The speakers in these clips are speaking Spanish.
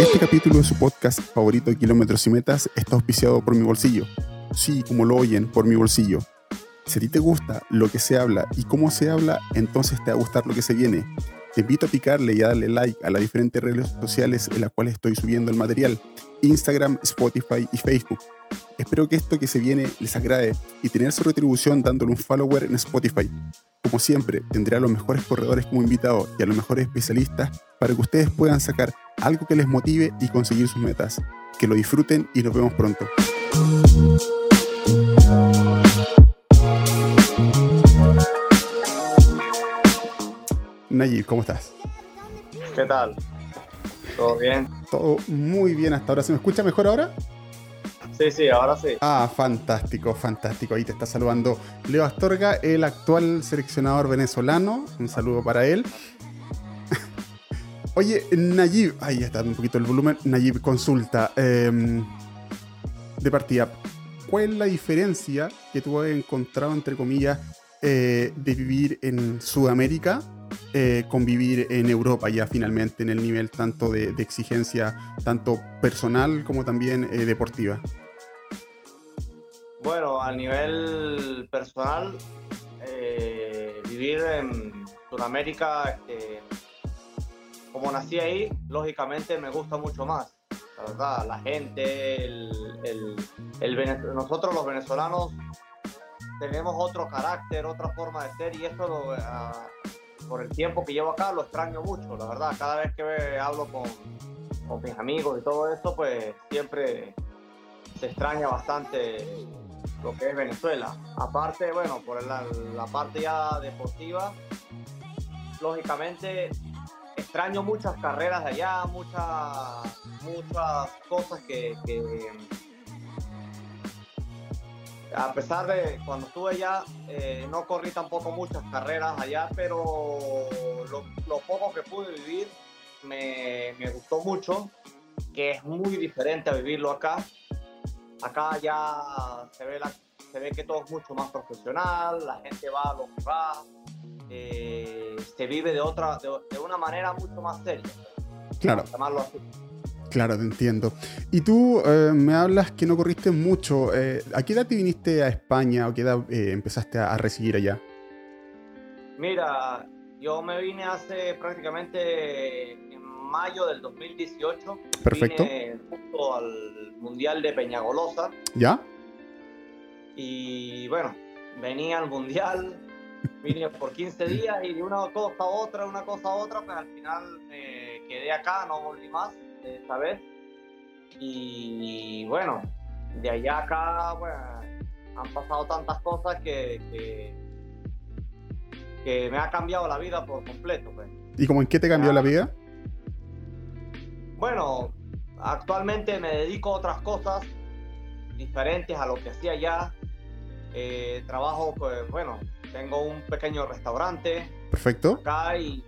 Este capítulo de su podcast favorito de Kilómetros y Metas está auspiciado por mi bolsillo. Sí, como lo oyen, por mi bolsillo. Si a ti te gusta lo que se habla y cómo se habla, entonces te va a gustar lo que se viene. Te invito a picarle y a darle like a las diferentes redes sociales en las cuales estoy subiendo el material. Instagram, Spotify y Facebook. Espero que esto que se viene les agrade y tener su retribución dándole un follower en Spotify. Como siempre, tendré a los mejores corredores como invitados y a los mejores especialistas para que ustedes puedan sacar algo que les motive y conseguir sus metas. Que lo disfruten y nos vemos pronto. Nayib, ¿cómo estás? ¿Qué tal? ¿Todo bien? Todo muy bien hasta ahora. ¿Se me escucha mejor ahora? Sí, sí, ahora sí. Ah, fantástico, fantástico. Ahí te está saludando Leo Astorga, el actual seleccionador venezolano. Un saludo para él. Oye, Nayib, ahí está un poquito el volumen. Nayib, consulta. Em, de partida, ¿cuál es la diferencia que tú has encontrado, entre comillas, eh, de vivir en Sudamérica eh, con vivir en Europa ya finalmente en el nivel tanto de, exigencia, tanto personal como también eh, deportiva? Bueno, a nivel personal, eh, vivir en Sudamérica, este, como nací ahí, lógicamente me gusta mucho más. La verdad, la gente, el, nosotros los venezolanos tenemos otro carácter, otra forma de ser y eso ah, por el tiempo que llevo acá lo extraño mucho, la verdad. Cada vez que hablo con, con mis amigos y todo eso, pues siempre se extraña bastante lo que es Venezuela. Aparte, bueno, por la, parte ya deportiva, lógicamente extraño muchas carreras de allá, muchas, muchas cosas que, a pesar de cuando estuve allá, eh, no corrí tampoco muchas carreras allá, pero lo, poco que pude vivir me, me, gustó mucho, que es muy diferente a vivirlo acá. Acá ya se ve, la, se ve que todo es mucho más profesional, la gente va a lo que va, eh, se vive de otra, de, una manera mucho más seria. Claro. Claro, te entiendo. Y tú eh, me hablas que no corriste mucho. Eh, ¿A qué edad te viniste a España o qué edad empezaste a, recibir allá? Mira, yo me vine hace prácticamente en mayo del 2018. Perfecto. Vine al Mundial de Peñagolosa. ¿Ya? Y bueno, venía al Mundial, vine por 15 días y de una cosa a otra, una cosa a otra, pues al final quedé acá, no volví más esta vez. Y bueno, de allá acá, bueno, han pasado tantas cosas que, que, me ha cambiado la vida por completo. Pues. ¿Y cómo en qué te cambió la vida? Bueno, actualmente me dedico a otras cosas diferentes a lo que hacía ya. Eh, trabajo, pues bueno, tengo un pequeño restaurante. Perfecto. Acá y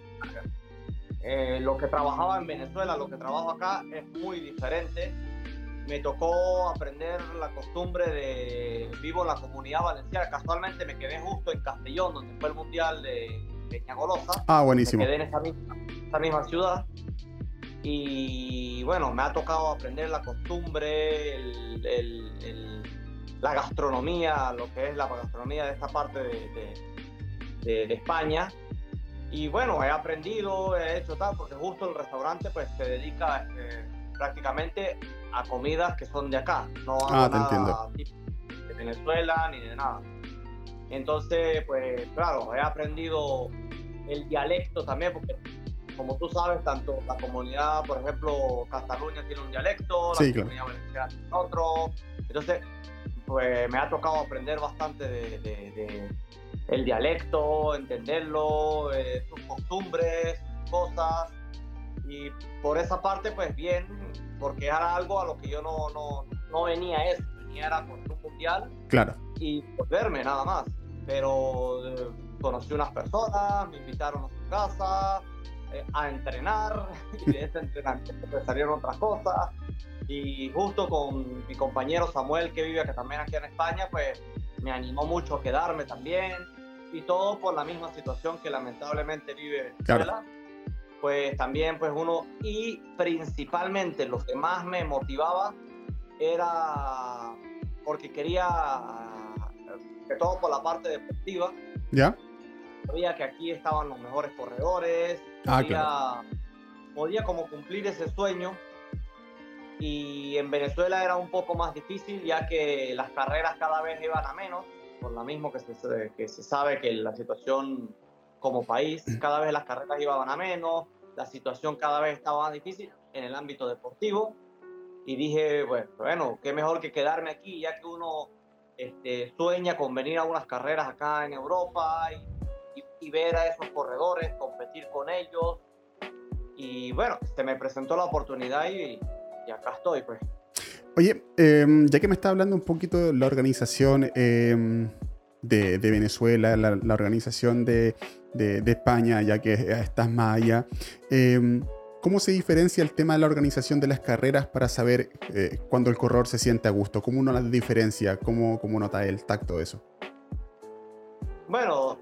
eh, lo que trabajaba en Venezuela, lo que trabajo acá es muy diferente. Me tocó aprender la costumbre de vivo en la comunidad valenciana. Casualmente me quedé justo en Castellón, donde fue el mundial de Peñagolosa. Ah, buenísimo. Me quedé en esta misma, misma ciudad. Y bueno, me ha tocado aprender la costumbre, el, el la gastronomía, lo que es la gastronomía de esta parte de, de, España. Y bueno, he aprendido, he hecho tal, porque justo el restaurante pues se dedica este, prácticamente a comidas que son de acá, no a ah, nada de Venezuela ni de nada. Entonces, pues claro, he aprendido el dialecto también, porque como tú sabes, tanto la comunidad, por ejemplo, Cataluña tiene un dialecto, la comunidad valenciana tiene otro. Entonces, pues me ha tocado aprender bastante de, el dialecto, entenderlo, eh, sus costumbres, cosas. Y por esa parte, pues bien, porque era algo a lo que yo no, no, no venía eso, venía era por un mundial. Claro. Y verme nada más. Pero eh, conocí unas personas, me invitaron a su casa eh, a entrenar, y de ese entrenamiento salieron otras cosas y justo con mi compañero Samuel, que vive acá también aquí en España, pues me animó mucho a quedarme también. Y todo por la misma situación que lamentablemente vive Venezuela. pues también pues uno y principalmente lo que más me motivaba era porque quería que todo por la parte deportiva ya sabía que aquí estaban los mejores corredores ah, podía, podía como cumplir ese sueño y en Venezuela era un poco más difícil ya que las carreras cada vez iban a menos por lo mismo que se, que se sabe que la situación como país, cada vez las carreras iban a menos, la situación cada vez estaba más difícil en el ámbito deportivo. Y dije, bueno, bueno, qué mejor que quedarme aquí ya que uno este, sueña con venir a unas carreras acá en Europa y, y, ver a esos corredores, competir con ellos. Y bueno, se me presentó la oportunidad y, y acá estoy, pues. Oye, em, ya que me está hablando un poquito de la organización em, de, Venezuela, la, organización de, España, ya que estás más allá, em, ¿cómo se diferencia el tema de la organización de las carreras para saber eh, cuando el corredor se siente a gusto? ¿Cómo uno la diferencia? ¿Cómo, cómo nota el tacto de eso? Bueno,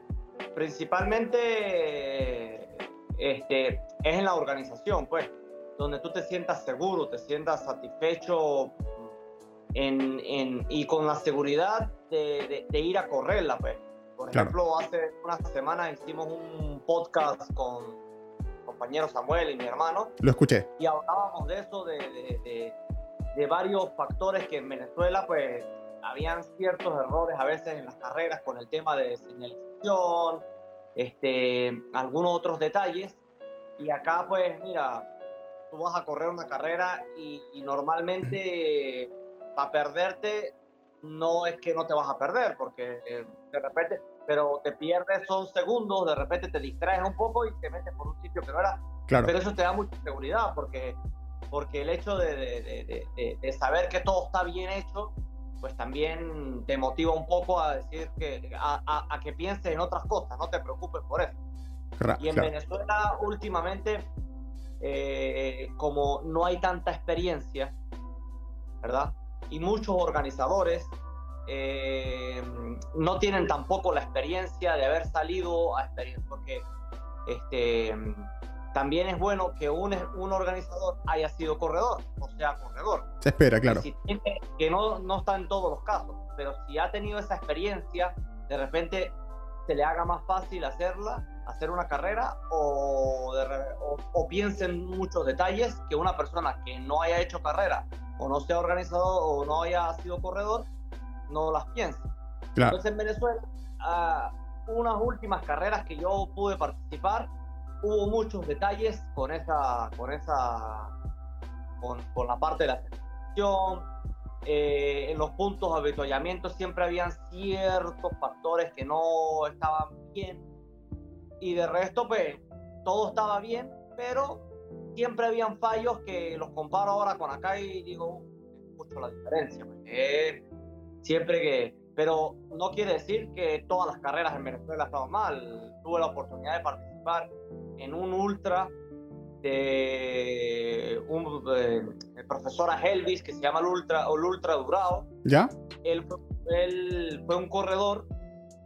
principalmente este, es en la organización, pues donde tú te sientas seguro, te sientas satisfecho en, en, y con la seguridad de, de, ir a correrla. Pues. Por ejemplo, hace unas semanas hicimos un podcast con compañero Samuel y mi hermano. Lo escuché. Y hablábamos de eso, de, de varios factores que en Venezuela pues habían ciertos errores a veces en las carreras con el tema de señalización, este, algunos otros detalles. Y acá pues mira, tú vas a correr una carrera y, normalmente para perderte no es que no te vas a perder, porque eh, de repente, pero te pierdes son segundos, de repente te distraes un poco y te metes por un sitio que no era. Claro. Pero eso te da mucha seguridad, porque, porque el hecho de, de, de, saber que todo está bien hecho, pues también te motiva un poco a decir que, a, a, que pienses en otras cosas, no te preocupes por eso. y en Venezuela últimamente eh, como no hay tanta experiencia, ¿verdad? Y muchos organizadores eh, no tienen tampoco la experiencia de haber salido a experiencia, porque este, también es bueno que un, un organizador haya sido corredor, o sea, corredor. Se espera, claro. que no, no está en todos los casos, pero si ha tenido esa experiencia, de repente se le haga más fácil hacerla hacer una carrera o, o, piensen muchos detalles que una persona que no haya hecho carrera o no sea organizado o no haya sido corredor no las piense. Entonces en Venezuela, uh, unas últimas carreras que yo pude participar, hubo muchos detalles con esa, con esa, con, con la parte de la selección. Eh, en los puntos de avituallamiento siempre habían ciertos factores que no estaban bien y de resto, pues, todo estaba bien, pero siempre habían fallos que los comparo ahora con acá y digo, mucho la diferencia. Pues, siempre que, pero no quiere decir que todas las carreras en Venezuela estaban mal. Tuve la oportunidad de participar en un ultra de un el profesor Helvis que se llama el Ultra, el Ultra Durado. ¿Ya? Él, él fue un corredor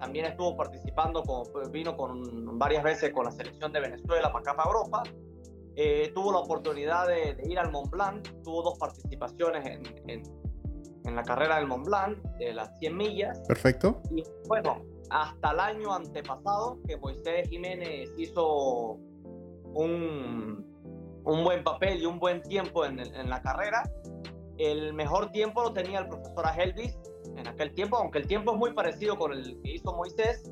también estuvo participando, con, vino con varias veces con la selección de Venezuela para acá, para Europa. Eh, tuvo la oportunidad de, ir al Mont Blanc, tuvo dos participaciones en, en, en, la carrera del Mont Blanc, de las 100 millas. Perfecto. Y bueno, hasta el año antepasado, que Moisés Jiménez hizo un, un buen papel y un buen tiempo en, en la carrera, el mejor tiempo lo tenía el profesor Agelvis, en aquel tiempo, aunque el tiempo es muy parecido con el que hizo Moisés,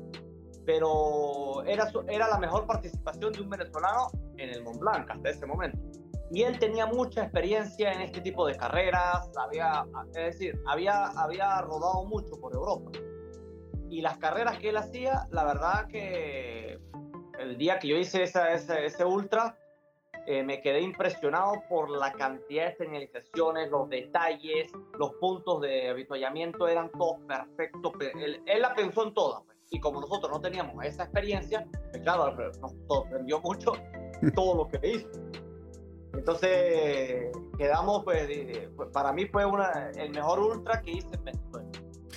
pero era, era la mejor participación de un venezolano en el Mont Blanc hasta ese momento. Y él tenía mucha experiencia en este tipo de carreras, había, es decir, había, había rodado mucho por Europa. Y las carreras que él hacía, la verdad que el día que yo hice esa, ese, ese ultra, eh, me quedé impresionado por la cantidad de señalizaciones, los detalles, los puntos de habituallamiento eran todos perfectos. Él, la pensó en todas. Pues. Y como nosotros no teníamos esa experiencia, pues claro, nos sorprendió mucho todo lo que hizo. Entonces, quedamos, pues, pues, para mí fue una, el mejor ultra que hice en Venezuela,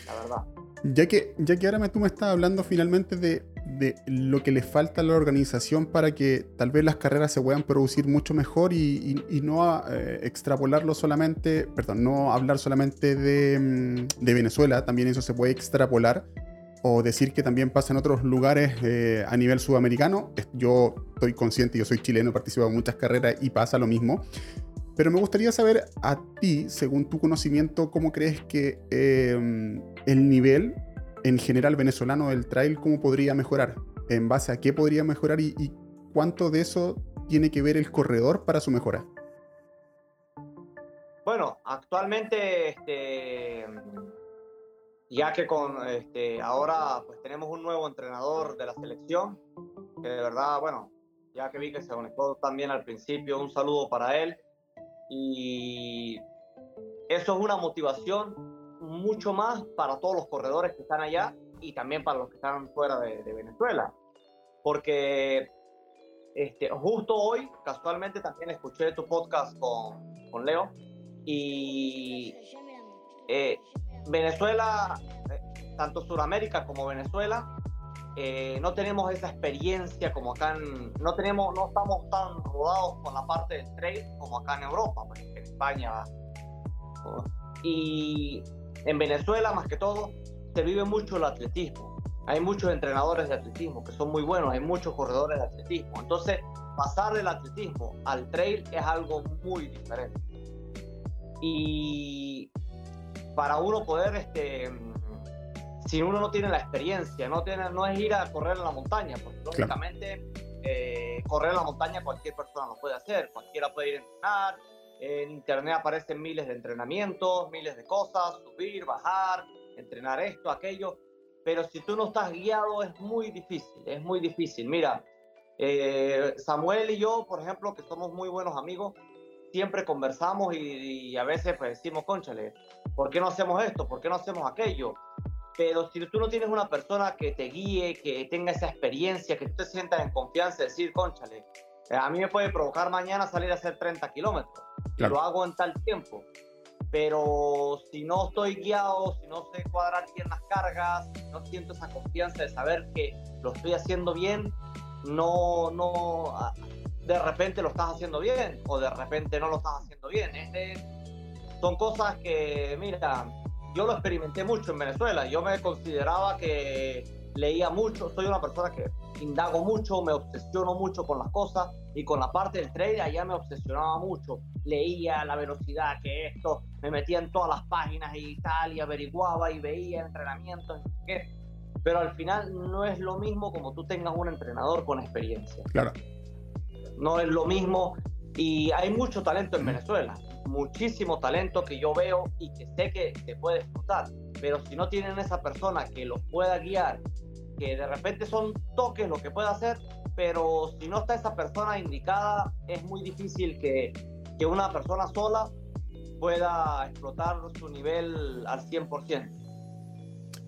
la verdad. Ya que, ya que ahora tú me estás hablando finalmente de de lo que le falta a la organización para que tal vez las carreras se puedan producir mucho mejor y, no eh, extrapolarlo solamente, perdón, no hablar solamente de, mm, de, Venezuela, también eso se puede extrapolar o decir que también pasa en otros lugares eh, a nivel sudamericano. Yo estoy consciente, yo soy chileno, he participado en muchas carreras y pasa lo mismo. Pero me gustaría saber a ti, según tu conocimiento, cómo crees que em, el nivel en general venezolano del trail, cómo podría mejorar, en base a qué podría mejorar y, cuánto de eso tiene que ver el corredor para su mejora. Bueno, actualmente, este, ya que con este, ahora pues tenemos un nuevo entrenador de la selección, que de verdad, bueno, ya que vi que se conectó también al principio, un saludo para él. Y eso es una motivación mucho más para todos los corredores que están allá y también para los que están fuera de, Venezuela. Porque este, justo hoy, casualmente, también escuché tu podcast con, con Leo y eh, Venezuela, eh, tanto Sudamérica como Venezuela, eh, no tenemos esa experiencia como acá en, no tenemos, no estamos tan rodados con la parte del trail como acá en Europa, pues, en España. Y en Venezuela, más que todo, se vive mucho el atletismo. Hay muchos entrenadores de atletismo que son muy buenos, hay muchos corredores de atletismo. Entonces, pasar del atletismo al trail es algo muy diferente. Y para uno poder este, si uno no tiene la experiencia, no, tiene, no es ir a correr en la montaña, porque lógicamente eh, correr en la montaña cualquier persona lo puede hacer, cualquiera puede ir a entrenar, en internet aparecen miles de entrenamientos, miles de cosas, subir, bajar, entrenar esto, aquello, pero si tú no estás guiado es muy difícil, es muy difícil. Mira, eh, Samuel y yo, por ejemplo, que somos muy buenos amigos, siempre conversamos y, y, a veces pues decimos, conchale, ¿por qué no hacemos esto? ¿Por qué no hacemos aquello? pero si tú no tienes una persona que te guíe, que tenga esa experiencia, que tú te sientas en confianza, decir, conchale, a mí me puede provocar mañana salir a hacer 30 kilómetros, lo hago en tal tiempo, pero si no estoy guiado, si no sé cuadrar bien las cargas, no siento esa confianza de saber que lo estoy haciendo bien, no, no, de repente lo estás haciendo bien o de repente no lo estás haciendo bien. son cosas que, mira, yo lo experimenté mucho en Venezuela. Yo me consideraba que leía mucho, soy una persona que indago mucho, me obsesiono mucho con las cosas y con la parte del trade allá me obsesionaba mucho. Leía la velocidad que esto, me metía en todas las páginas y tal y averiguaba y veía entrenamientos, qué. Pero al final no es lo mismo como tú tengas un entrenador con experiencia. Claro. No es lo mismo y hay mucho talento en Venezuela muchísimo talento que yo veo y que sé que se puede explotar. Pero si no tienen esa persona que los pueda guiar, que de repente son toques lo que puede hacer, pero si no está esa persona indicada, es muy difícil que, que una persona sola pueda explotar su nivel al 100%.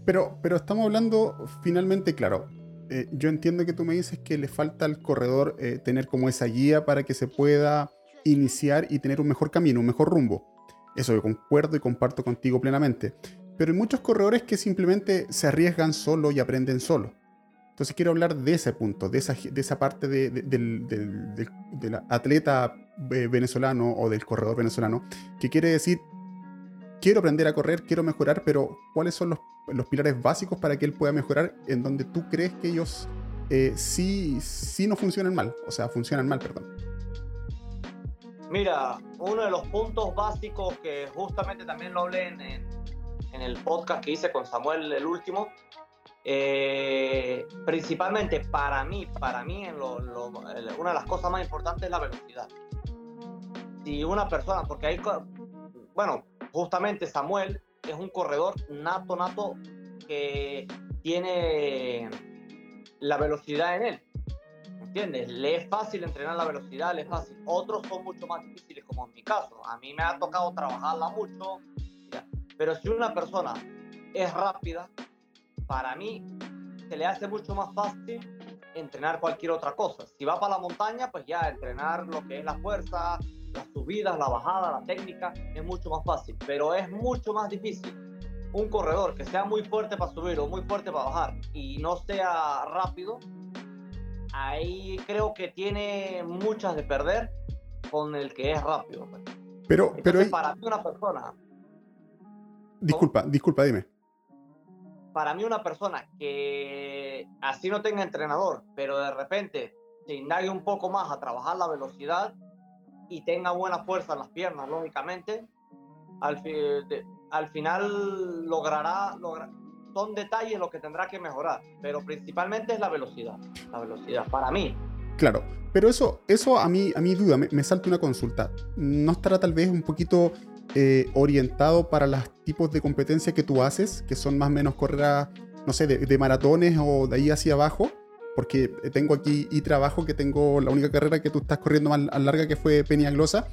Pero, pero estamos hablando finalmente, claro, eh, yo entiendo que tú me dices que le falta al corredor eh, tener como esa guía para que se pueda iniciar y tener un mejor camino, un mejor rumbo. Eso yo concuerdo y comparto contigo plenamente. Pero hay muchos corredores que simplemente se arriesgan solo y aprenden solo. Entonces quiero hablar de ese punto, de esa, de esa parte del, atleta eh, venezolano o del corredor venezolano, que quiere decir, quiero aprender a correr, quiero mejorar, pero ¿cuáles son los, los pilares básicos para que él pueda mejorar en donde tú crees que ellos eh, sí, sí no funcionan mal? O sea, funcionan mal, perdón. Mira, uno de los puntos básicos que justamente también lo hablé en, el podcast que hice con Samuel, el último, eh, principalmente para mí, para mí en lo, una de las cosas más importantes es la velocidad. Si una persona, porque hay, bueno, justamente Samuel es un corredor nato, nato, que tiene la velocidad en él. ¿Entiendes? Le es fácil entrenar la velocidad, le es fácil. Otros son mucho más difíciles, como en mi caso. A mí me ha tocado trabajarla mucho. Pero si una persona es rápida, para mí se le hace mucho más fácil entrenar cualquier otra cosa. Si va para la montaña, pues ya entrenar lo que es la fuerza, las subidas, la bajada, la técnica, es mucho más fácil. Pero es mucho más difícil un corredor que sea muy fuerte para subir o muy fuerte para bajar y no sea rápido, ahí creo que tiene muchas de perder con el que es rápido. pues. Pero, pero Entonces, para mí una persona, disculpa, disculpa, dime. para mí una persona que así no tenga entrenador, pero de repente se indague un poco más a trabajar la velocidad y tenga buena fuerza en las piernas, lógicamente, al, fi- de- al final logrará, logra- son detalles lo que tendrá que mejorar, pero principalmente es la velocidad, la velocidad, para mí. Claro, pero eso, eso a mí, a mí duda, me, me salta una consulta. ¿No estará tal vez un poquito eh, orientado para los tipos de competencia que tú haces, que son más o menos carreras, no sé, de, de maratones o de ahí hacia abajo? Porque tengo aquí y trabajo que tengo la única carrera que tú estás corriendo más larga que fue Peñaglosa,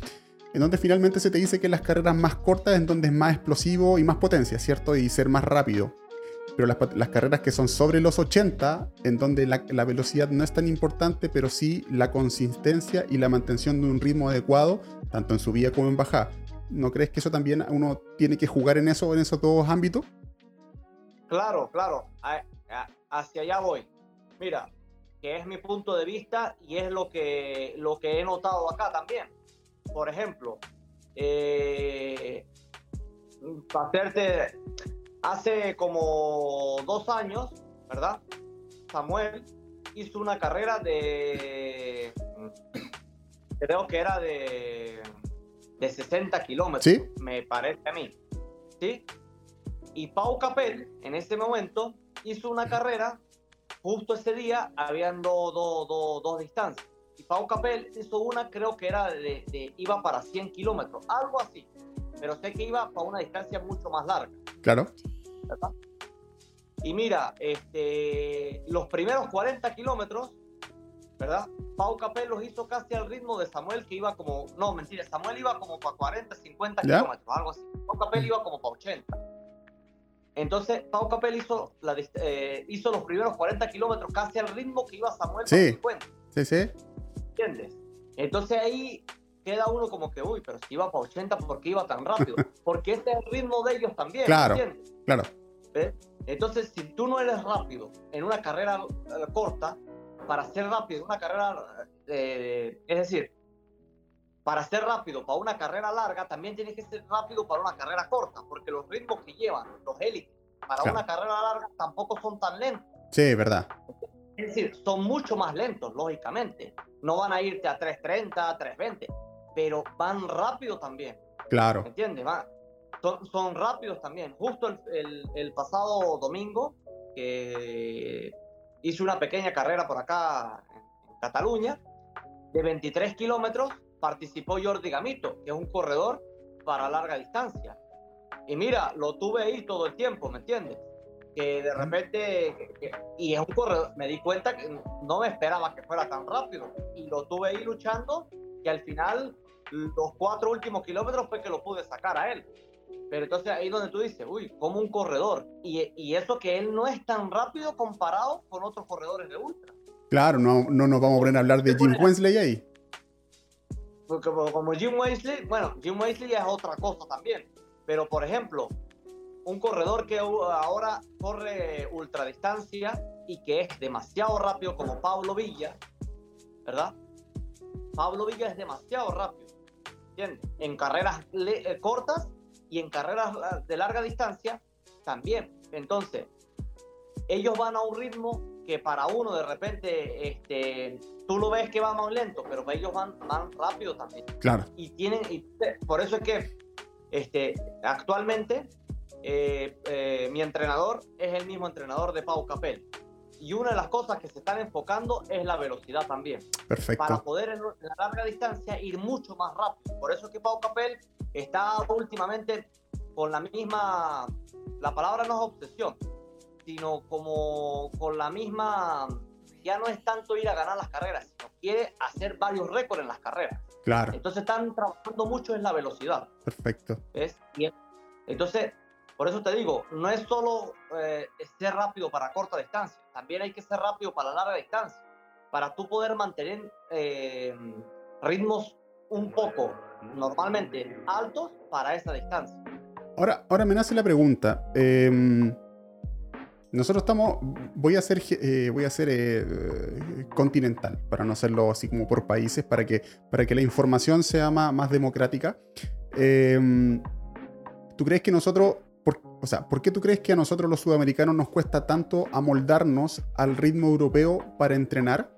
en donde finalmente se te dice que las carreras más cortas es donde es más explosivo y más potencia, ¿cierto? Y ser más rápido. Pero las, las carreras que son sobre los 80, en donde la, la velocidad no es tan importante, pero sí la consistencia y la mantención de un ritmo adecuado, tanto en subida como en bajada. ¿No crees que eso también uno tiene que jugar en eso, en esos dos ámbitos? Claro, claro, hacia allá voy. Mira, que es mi punto de vista y es lo que, lo que he notado acá también. Por ejemplo, eh, para hacerte, hace como dos años, ¿verdad? Samuel hizo una carrera de, creo que era de, de 60 kilómetros, ¿Sí? me parece a mí. ¿Sí? Y Pau Capel, en ese momento, hizo una carrera, justo ese día, habían do- do- do- dos distancias. Y Pau Capel hizo una, creo que era de, de- iba para 100 kilómetros, algo así. Pero sé que iba para una distancia mucho más larga, Claro. ¿verdad? Y mira, este, los primeros 40 kilómetros, ¿verdad? Pau Capel los hizo casi al ritmo de Samuel, que iba como, no, mentira, Samuel iba como para 40, 50 ¿Ya? kilómetros, algo así. Pau Capel iba como para 80. Entonces, Pau Capel hizo, la, eh, hizo los primeros 40 kilómetros casi al ritmo que iba Samuel Sí. para 50, Sí, sí. ¿entiendes? Entonces ahí queda uno como que, uy, pero si iba para 80, ¿por qué iba tan rápido? Porque este es el ritmo de ellos también, Claro. ¿entiendes? Claro. ¿Ves? Entonces, si tú no eres rápido en una carrera eh, corta, para ser rápido una carrera, eh, es decir, para ser rápido para una carrera larga, también tienes que ser rápido para una carrera corta, porque los ritmos que llevan los élites para Claro. una carrera larga tampoco son tan lentos. Sí, verdad. Es decir, son mucho más lentos, lógicamente. No van a irte a 3.30, a 3.20, pero van rápido también. Claro. ¿Me entiendes? Va, Son, son rápidos también. Justo el, el- el pasado domingo, que hice una pequeña carrera por acá en, Cataluña, de 23 kilómetros, participó Jordi Gamito, que es un corredor para larga distancia. Y mira, lo tuve ahí todo el tiempo, ¿me entiendes? Que de repente, y es un corredor, me di cuenta que no me esperaba que fuera tan rápido. Y lo tuve ahí luchando, que al final los cuatro últimos kilómetros fue que lo pude sacar a él. Pero entonces ahí donde tú dices, uy, como un corredor. Y, y eso que él no es tan rápido comparado con otros corredores de ultra. Claro, no, no nos vamos a poner a hablar de Jim Wensley ahí. Porque como, Jim Wesley, bueno, Jim Wesley es otra cosa también. Pero por ejemplo, un corredor que ahora corre ultradistancia y que es demasiado rápido como Pablo Villa, ¿verdad? Pablo Villa es demasiado rápido, ¿entiendes? En carreras eh, cortas y en carreras ah, de larga distancia también. Entonces, ellos van a un ritmo que para uno de repente, este, tú lo ves que va más lento, pero ellos van, van rápido también Claro. y tienen y por eso es que este actualmente eh, eh, mi entrenador es el mismo entrenador de Pau Capel y una de las cosas que se están enfocando es la velocidad también para Perfecto. poder en la larga distancia ir mucho más rápido por eso es que Pau Capel está últimamente con la misma la palabra no es obsesión sino como con la misma ya no es tanto ir a ganar las carreras sino quiere hacer varios récords en las carreras Claro. entonces están trabajando mucho en la velocidad, Perfecto. ¿ves? Entonces, por eso te digo, no es solo eh, ser rápido para corta distancia, también hay que ser rápido para larga distancia, para tú poder mantener eh, ritmos un poco normalmente altos para esa distancia. Ahora, ahora me nace la pregunta. Em, nosotros estamos, voy a hacer, eh, voy a eh, continental, para no hacerlo así como por países, para que, para que la información sea más, más democrática. Em, ¿Tú crees que nosotros, o sea, ¿por qué tú crees que a nosotros los sudamericanos nos cuesta tanto amoldarnos al ritmo europeo para entrenar?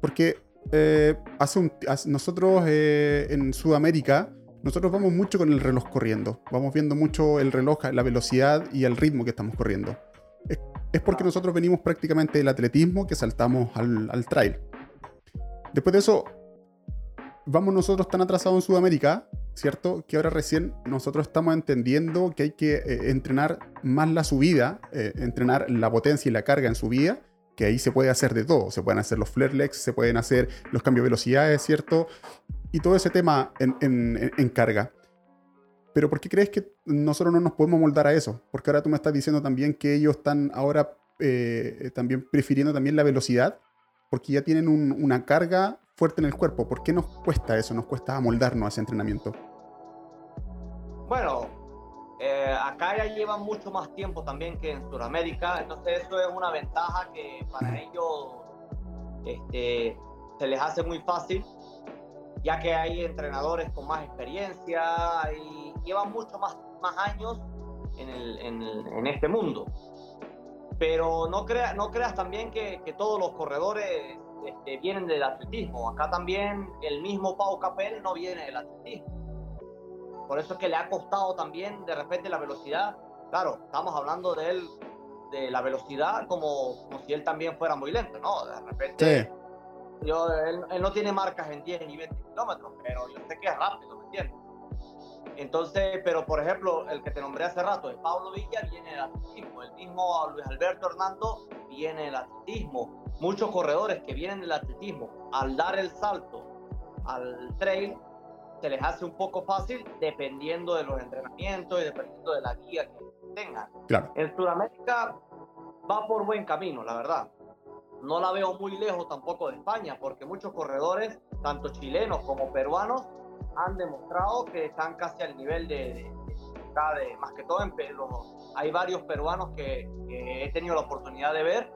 Porque eh, hace un, nosotros en Sudamérica, nosotros vamos mucho con el reloj corriendo. Vamos viendo mucho el reloj, la velocidad y el ritmo que estamos corriendo es porque nosotros venimos prácticamente del atletismo que saltamos al, trail. Después de eso, vamos nosotros tan atrasados en Sudamérica, ¿cierto? Que ahora recién nosotros estamos entendiendo que hay que eh, entrenar más la subida, eh, entrenar la potencia y la carga en subida, que ahí se puede hacer de todo. Se pueden hacer los flare legs, se pueden hacer los cambios de velocidades, ¿cierto? Y todo ese tema en carga. Pero ¿por qué crees que nosotros no nos podemos moldar a eso? Porque ahora tú me estás diciendo también que ellos están ahora eh, también prefiriendo también la velocidad, porque ya tienen una carga fuerte en el cuerpo. ¿Por qué nos cuesta eso? Nos cuesta amoldarnos a ese entrenamiento. Bueno, eh, acá ya llevan mucho más tiempo también que en Sudamérica, entonces eso es una ventaja que para ellos este, se les hace muy fácil, ya que hay entrenadores con más experiencia y llevan mucho más, más años en, el, en, en este mundo. Pero no, crea, no creas también que, que todos los corredores este, vienen del atletismo. Acá también el mismo Pau Capel no viene del atletismo. Por eso es que le ha costado también de repente la velocidad. Claro, estamos hablando de él, de la velocidad como, como si él también fuera muy lento, ¿no? De repente, yo, él, él, no tiene marcas en 10 y 20 kilómetros, pero yo sé que es rápido, ¿me entiendes? Entonces, pero por ejemplo, el que te nombré hace rato, es Pablo Villa, viene del atletismo. El mismo Luis Alberto Hernando viene del atletismo. Muchos corredores que vienen del atletismo, al dar el salto al trail, se les hace un poco fácil dependiendo de los entrenamientos y dependiendo de la guía que tengan. Claro. En Sudamérica va por buen camino, la verdad. No la veo muy lejos tampoco de España, porque muchos corredores, tanto chilenos como peruanos, han demostrado que están casi al nivel de, de, más que todo en Perú. Hay varios peruanos que, he tenido la oportunidad de ver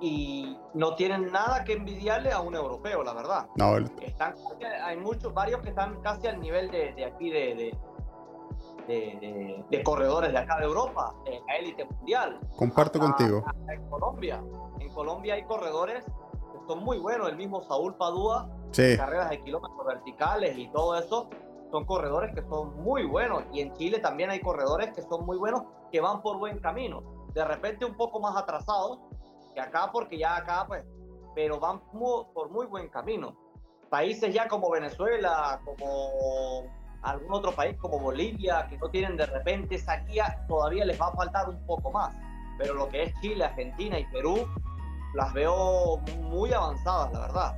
y no tienen nada que envidiarle a un europeo, la verdad. No, están, hay muchos, varios que están casi al nivel de, de aquí de, de, de, corredores de acá de Europa, de la élite mundial. Comparto contigo. En Colombia, en Colombia hay corredores que son muy buenos, el mismo Saúl Padua carreras de kilómetros verticales y todo eso, son corredores que son muy buenos. Y en Chile también hay corredores que son muy buenos, que van por buen camino. De repente un poco más atrasados que acá, porque ya acá, pues, pero van por muy buen camino. Países ya como Venezuela, como algún otro país como Bolivia, que no tienen de repente esa guía, todavía les va a faltar un poco más. Pero lo que es Chile, Argentina y Perú, las veo muy avanzadas, la verdad.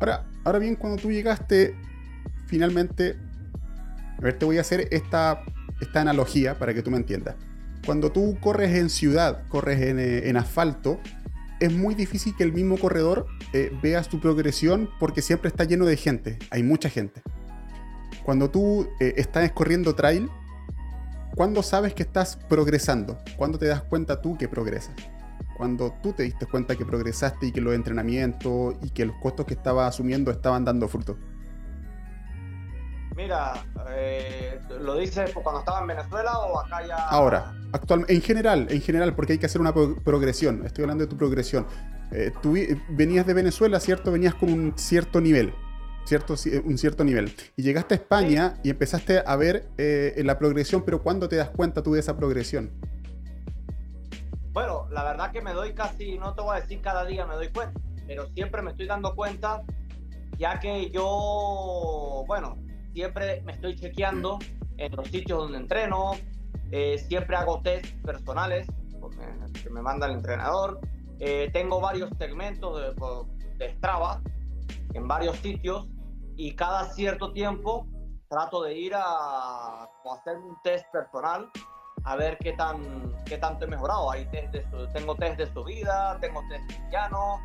Ahora, ahora bien, cuando tú llegaste finalmente, a ver, te voy a hacer esta, esta analogía para que tú me entiendas. Cuando tú corres en ciudad, corres en, eh, asfalto, es muy difícil que el mismo corredor eh, veas tu progresión porque siempre está lleno de gente, hay mucha gente. Cuando tú eh, estás corriendo trail, ¿cuándo sabes que estás progresando? ¿Cuándo te das cuenta tú que progresas? cuando tú te diste cuenta que progresaste y que los entrenamientos y que los costos que estabas asumiendo estaban dando fruto? Mira, eh, ¿lo dices cuando estaba en Venezuela o acá ya? Ahora, actualmente, en general, en general, porque hay que hacer una progresión. Estoy hablando de tu progresión. Eh, tú venías de Venezuela, ¿cierto? Venías con un cierto nivel, cierto, un cierto nivel. Y llegaste a España y empezaste a ver eh, la progresión, pero ¿cuándo te das cuenta tú de esa progresión? Bueno, la verdad que me doy casi, no te voy a decir cada día me doy cuenta, pero siempre me estoy dando cuenta, ya que yo, bueno, siempre me estoy chequeando en los sitios donde entreno, eh, siempre hago test personales que me manda el entrenador. Eh, tengo varios segmentos de, de en varios sitios y cada cierto tiempo trato de ir a, a hacer un test personal a ver qué, tan, qué tanto he mejorado. Hay test de, tengo test de subida, tengo test de llano,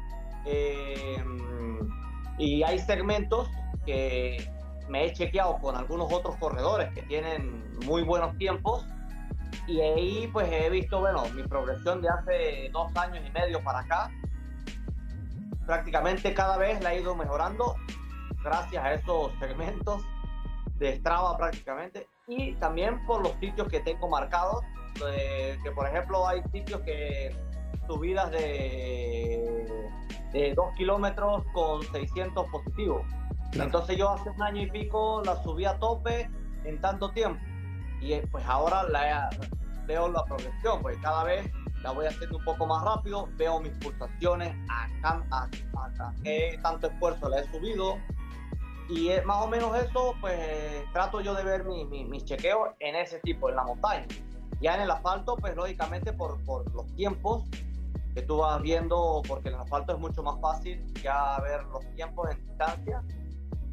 eh, y hay segmentos que me he chequeado con algunos otros corredores que tienen muy buenos tiempos y ahí pues he visto, bueno, mi progresión de hace dos años y medio para acá. Prácticamente cada vez la he ido mejorando gracias a esos segmentos de Strava prácticamente y también por los sitios que tengo marcados, que por ejemplo hay sitios que subidas de, de 2 kilómetros con 600 positivos. Entonces yo hace un año y pico la subí a tope en tanto tiempo. Y eh, pues ahora la, veo la progresión, pues cada vez la voy haciendo un poco más rápido, veo mis pulsaciones, a, a, a, qué tanto esfuerzo le he subido. Y es más o menos eso, pues trato yo de ver mi, mis chequeos en ese tipo, en la montaña. Ya en el asfalto, pues lógicamente por, por los tiempos que tú vas viendo, porque en el asfalto es mucho más fácil ya ver los tiempos en distancia,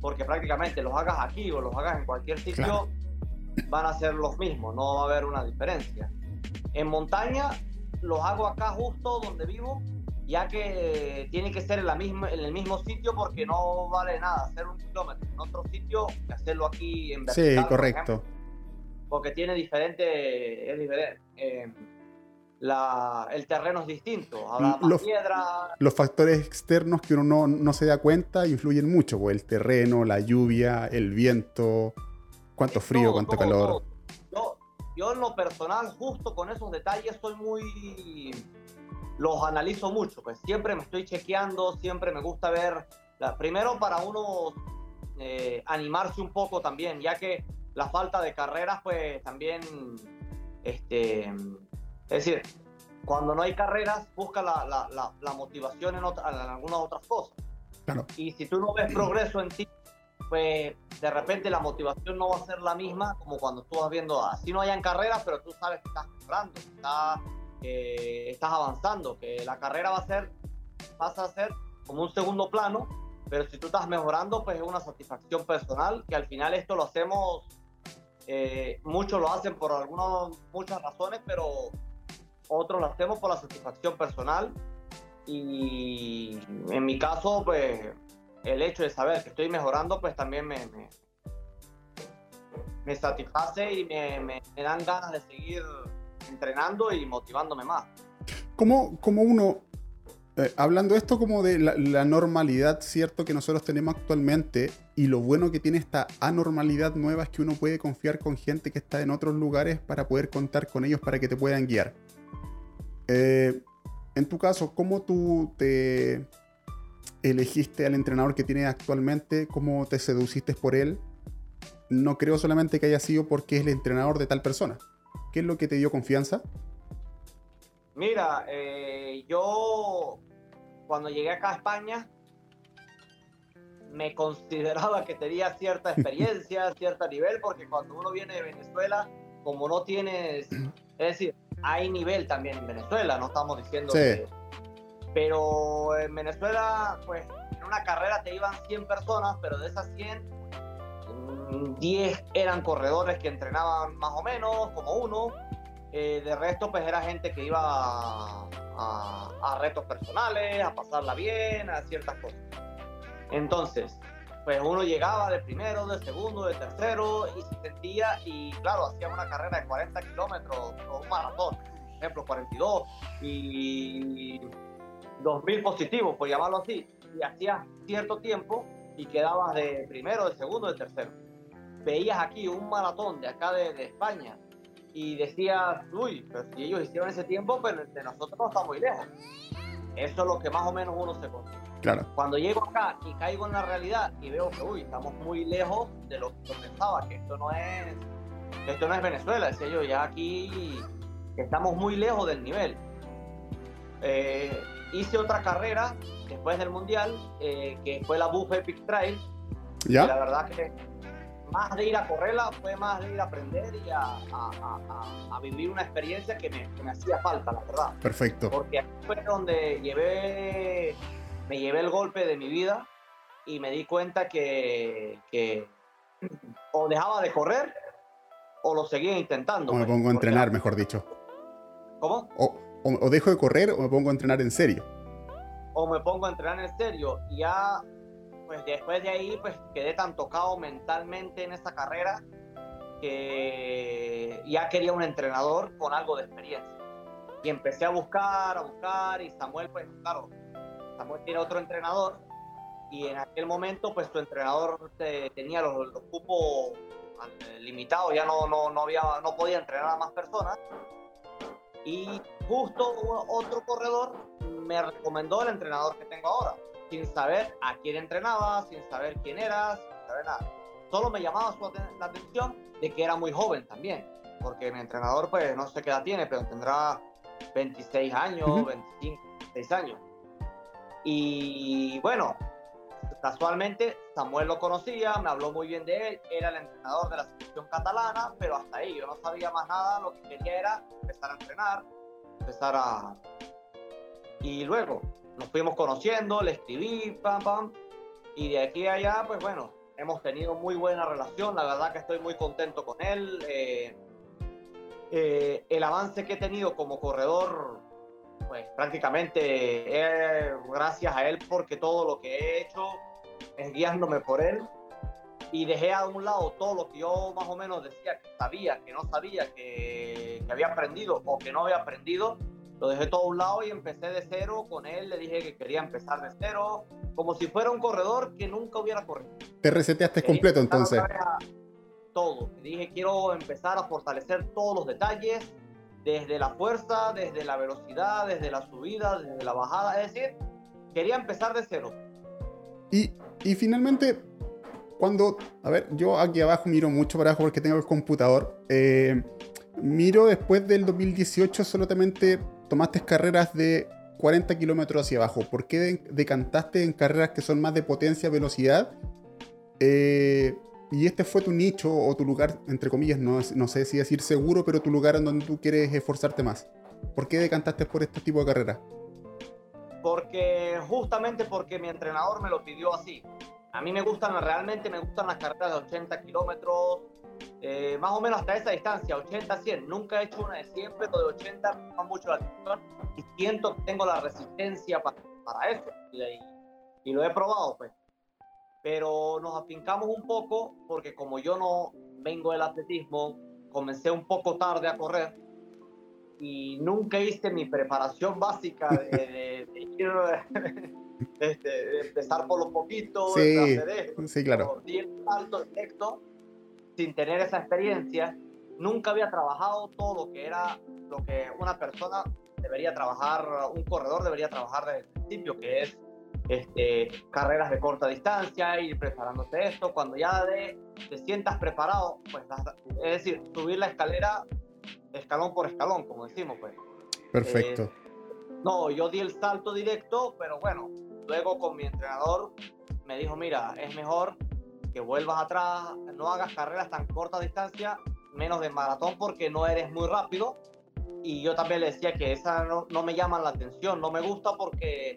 porque prácticamente los hagas aquí o los hagas en cualquier sitio, van a ser los mismos, no va a haber una diferencia. En montaña los hago acá justo donde vivo, ya que tiene que ser en, la misma, en el mismo sitio porque no vale nada hacer un kilómetro en otro sitio que hacerlo aquí en vertical. Sí, correcto. porque tiene diferente, es diferente. Eh, la, el terreno es distinto. Habrá los, piedra. Los factores externos que uno no, no, se da cuenta influyen mucho, pues, el terreno, la lluvia, el viento, cuánto frío, cuánto calor. Yo, yo en lo personal, justo con esos detalles, soy muy... Los analizo mucho, pues siempre me estoy chequeando, siempre me gusta ver, la, primero para uno eh, animarse un poco también, ya que la falta de carreras, pues también este, es decir, cuando no hay carreras, busca la, la, la, motivación en, en, algunas otras cosas. Claro. Y si tú no ves progreso en ti, pues de repente la motivación no va a ser la misma como cuando tú vas viendo, así no hayan carreras, pero tú sabes que estás mejorando, que estás, estás avanzando, que la carrera va a ser, pasa a ser como un segundo plano, pero si tú estás mejorando, pues es una satisfacción personal, que al final esto lo hacemos, eh, muchos lo hacen por algunas, muchas razones, pero otros lo hacemos por la satisfacción personal y en mi caso, pues el hecho de saber que estoy mejorando, pues también me, me, satisface y me, me, dan ganas de seguir entrenando y motivándome más. ¿Cómo, cómo uno, eh, hablando esto como de la, la, normalidad, cierto, que nosotros tenemos actualmente, y lo bueno que tiene esta anormalidad nueva es que uno puede confiar con gente que está en otros lugares para poder contar con ellos para que te puedan guiar. Eh, en tu caso, ¿cómo tú te elegiste al entrenador que tienes actualmente? ¿Cómo te seduciste por él? No creo solamente que haya sido porque es el entrenador de tal persona. ¿Qué es lo que te dio confianza? Mira, eh, yo cuando llegué acá a España me consideraba que tenía cierta experiencia, cierto nivel, porque cuando uno viene de Venezuela, como no tienes, es decir, hay nivel también en Venezuela, no estamos diciendo que... Pero en Venezuela, pues, en una carrera te iban 100 personas, pero de esas 100, 10 mm, eran corredores que entrenaban más o menos, como uno. Eh, de resto, pues, era gente que iba a, a retos personales, a pasarla bien, a ciertas cosas. Entonces, pues uno llegaba de primero, de segundo, de tercero y se sentía, y claro, hacía una carrera de 40 kilómetros o un maratón, por ejemplo, 42 y 2000 positivos, por llamarlo así, y hacías cierto tiempo y quedabas de primero, de segundo, de tercero. Veías aquí un maratón de acá de, de España y decías, uy, pero si ellos hicieron ese tiempo, pero de nosotros no muy lejos. Eso es lo que más o menos uno se conoce. Claro. Cuando llego acá y caigo en la realidad y veo que, uy, estamos muy lejos de lo que pensaba, que esto no es, esto no es Venezuela, decía yo, ya aquí estamos muy lejos del nivel. Eh, hice otra carrera después del Mundial, eh, que fue la Buff Epic Trail. ¿Ya? Y la verdad que más de ir a correrla fue más de ir a aprender y a, a, a, vivir una experiencia que me, que me, hacía falta, la verdad. Perfecto. Porque aquí fue donde llevé me llevé el golpe de mi vida y me di cuenta que, que o dejaba de correr o lo seguía intentando. O me pongo a entrenar, mejor dicho. ¿Cómo? O, o, dejo de correr o me pongo a entrenar en serio. O me pongo a entrenar en serio. Y ya pues después de ahí, pues quedé tan tocado mentalmente en esa carrera que ya quería un entrenador con algo de experiencia. Y empecé a buscar, a buscar, y Samuel, pues claro, Samuel tiene otro entrenador, y en aquel momento, pues su entrenador tenía los, los cupos eh, limitados, ya no, no, no, había, no podía entrenar a más personas. Y justo otro corredor me recomendó el entrenador que tengo ahora, sin saber a quién entrenaba, sin saber quién era, sin saber nada. Solo me llamaba su la atención de que era muy joven también, porque mi entrenador, pues no sé qué edad tiene, pero tendrá 26 años, 25, 26 años. Y bueno, casualmente Samuel lo conocía, me habló muy bien de él, era el entrenador de la selección catalana, pero hasta ahí yo no sabía más nada, lo que quería era empezar a entrenar, empezar a... Y luego nos fuimos conociendo, le escribí, pam, pam, y de aquí a allá, pues bueno, hemos tenido muy buena relación, la verdad que estoy muy contento con él. Eh, eh, el avance que he tenido como corredor, pues prácticamente es gracias a él porque todo lo que he hecho es guiándome por él y dejé a un lado todo lo que yo más o menos decía que sabía, que no sabía, que, que había aprendido o que no había aprendido lo dejé todo a un lado y empecé de cero con él. Le dije que quería empezar de cero, como si fuera un corredor que nunca hubiera corrido. Te reseteaste completo entonces. Todo. Dije, quiero empezar a fortalecer todos los detalles, desde la fuerza, desde la velocidad, desde la subida, desde la bajada. Es decir, quería empezar de cero. Y, y finalmente, cuando, a ver, yo aquí abajo miro mucho para abajo porque tengo el computador. Eh, miro después del 2018 solamente tomaste carreras de 40 kilómetros hacia abajo. ¿Por qué decantaste en carreras que son más de potencia, velocidad? Eh, y este fue tu nicho o tu lugar, entre comillas, no, no, sé si decir seguro, pero tu lugar en donde tú quieres esforzarte más. ¿Por qué decantaste por este tipo de carreras? Porque justamente porque mi entrenador me lo pidió así. A mí me gustan, realmente me gustan las carreras de 80 kilómetros, eh, más o menos hasta esa distancia, 80-100. Nunca he hecho una de 100, pero de 80 me llama mucho la atención y siento que tengo la resistencia para, para eso. Y, y, lo he probado, pues. Pero nos afincamos un poco porque como yo no vengo del atletismo, comencé un poco tarde a correr y nunca hice mi preparación básica de, de, ir, este, de, empezar por los poquitos, sí, de hacer esto, sí, claro. directo sin tener esa experiencia, nunca había trabajado todo lo que era lo que una persona debería trabajar, un corredor debería trabajar desde el principio, que es este, carreras de corta distancia, ir preparándote esto, cuando ya de, te sientas preparado, pues es decir, subir la escalera escalón por escalón, como decimos, pues. Perfecto. Eh, no, yo di el salto directo, pero bueno, luego con mi entrenador me dijo, mira, es mejor que vuelvas atrás, no hagas carreras tan corta distancia, menos de maratón porque no eres muy rápido. Y yo también le decía que esa no, no me llama la atención, no me gusta porque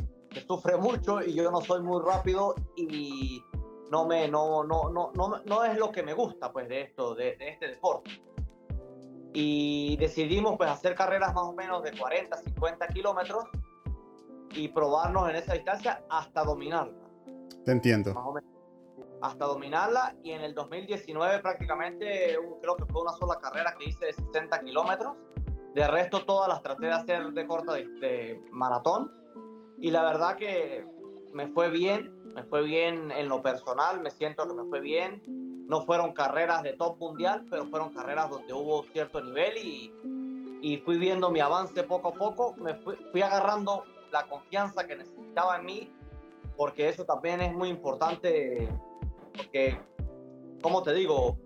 sufre mucho y yo no soy muy rápido y no me no no no no, no es lo que me gusta pues de esto de, de, este deporte. Y decidimos pues hacer carreras más o menos de 40 50 kilómetros y probarnos en esa distancia hasta dominarla. Te entiendo. Más o menos. Hasta dominarla y en el 2019 prácticamente creo que fue una sola carrera que hice de 60 kilómetros. De resto todas las traté de hacer de corta de, maratón y la verdad que me fue bien, me fue bien en lo personal, me siento que me fue bien. No fueron carreras de top mundial, pero fueron carreras donde hubo cierto nivel y, y fui viendo mi avance poco a poco, me fui, fui agarrando la confianza que necesitaba en mí, porque eso también es muy importante porque, como te digo,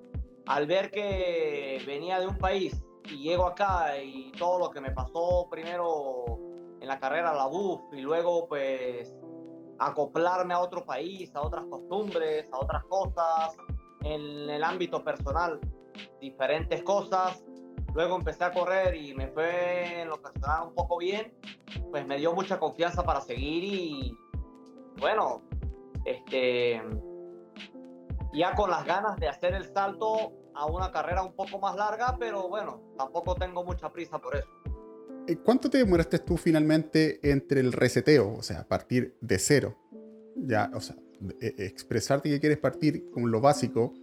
al ver que venía de un país y llego acá y todo lo que me pasó primero en la carrera, la BUF, y luego pues acoplarme a otro país, a otras costumbres, a otras cosas, en el ámbito personal, diferentes cosas. Luego empecé a correr y me fue en lo personal un poco bien, pues me dio mucha confianza para seguir y bueno, este, ya con las ganas de hacer el salto a una carrera un poco más larga, pero bueno, tampoco tengo mucha prisa por eso. Eh, ¿Cuánto te demoraste tú finalmente entre el reseteo, o sea, partir de cero? Ya, o sea, eh, expresarte que quieres partir con lo básico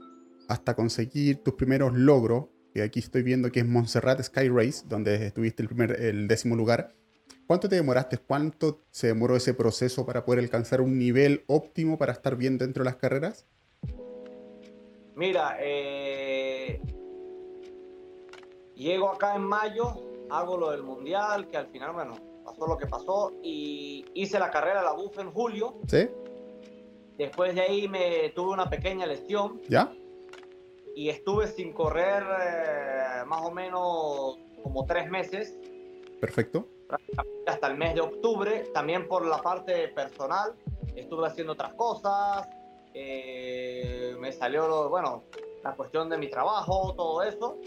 hasta conseguir tus primeros logros, que aquí estoy viendo que es Montserrat Sky Race, donde estuviste el, primer, el décimo lugar. ¿Cuánto te demoraste? ¿Cuánto se demoró ese proceso para poder alcanzar un nivel óptimo para estar bien dentro de las carreras? Mira, eh, llego acá en mayo, hago lo del mundial, que al final, bueno, pasó lo que pasó, y hice la carrera de la BUF en julio. ¿Sí? Después de ahí me tuve una pequeña lesión. ¿Ya? Y estuve sin correr eh, más o menos como tres meses. Perfecto. Hasta el mes de octubre, también por la parte personal, estuve haciendo otras cosas, eh, me salió, bueno, la cuestión de mi trabajo, todo eso.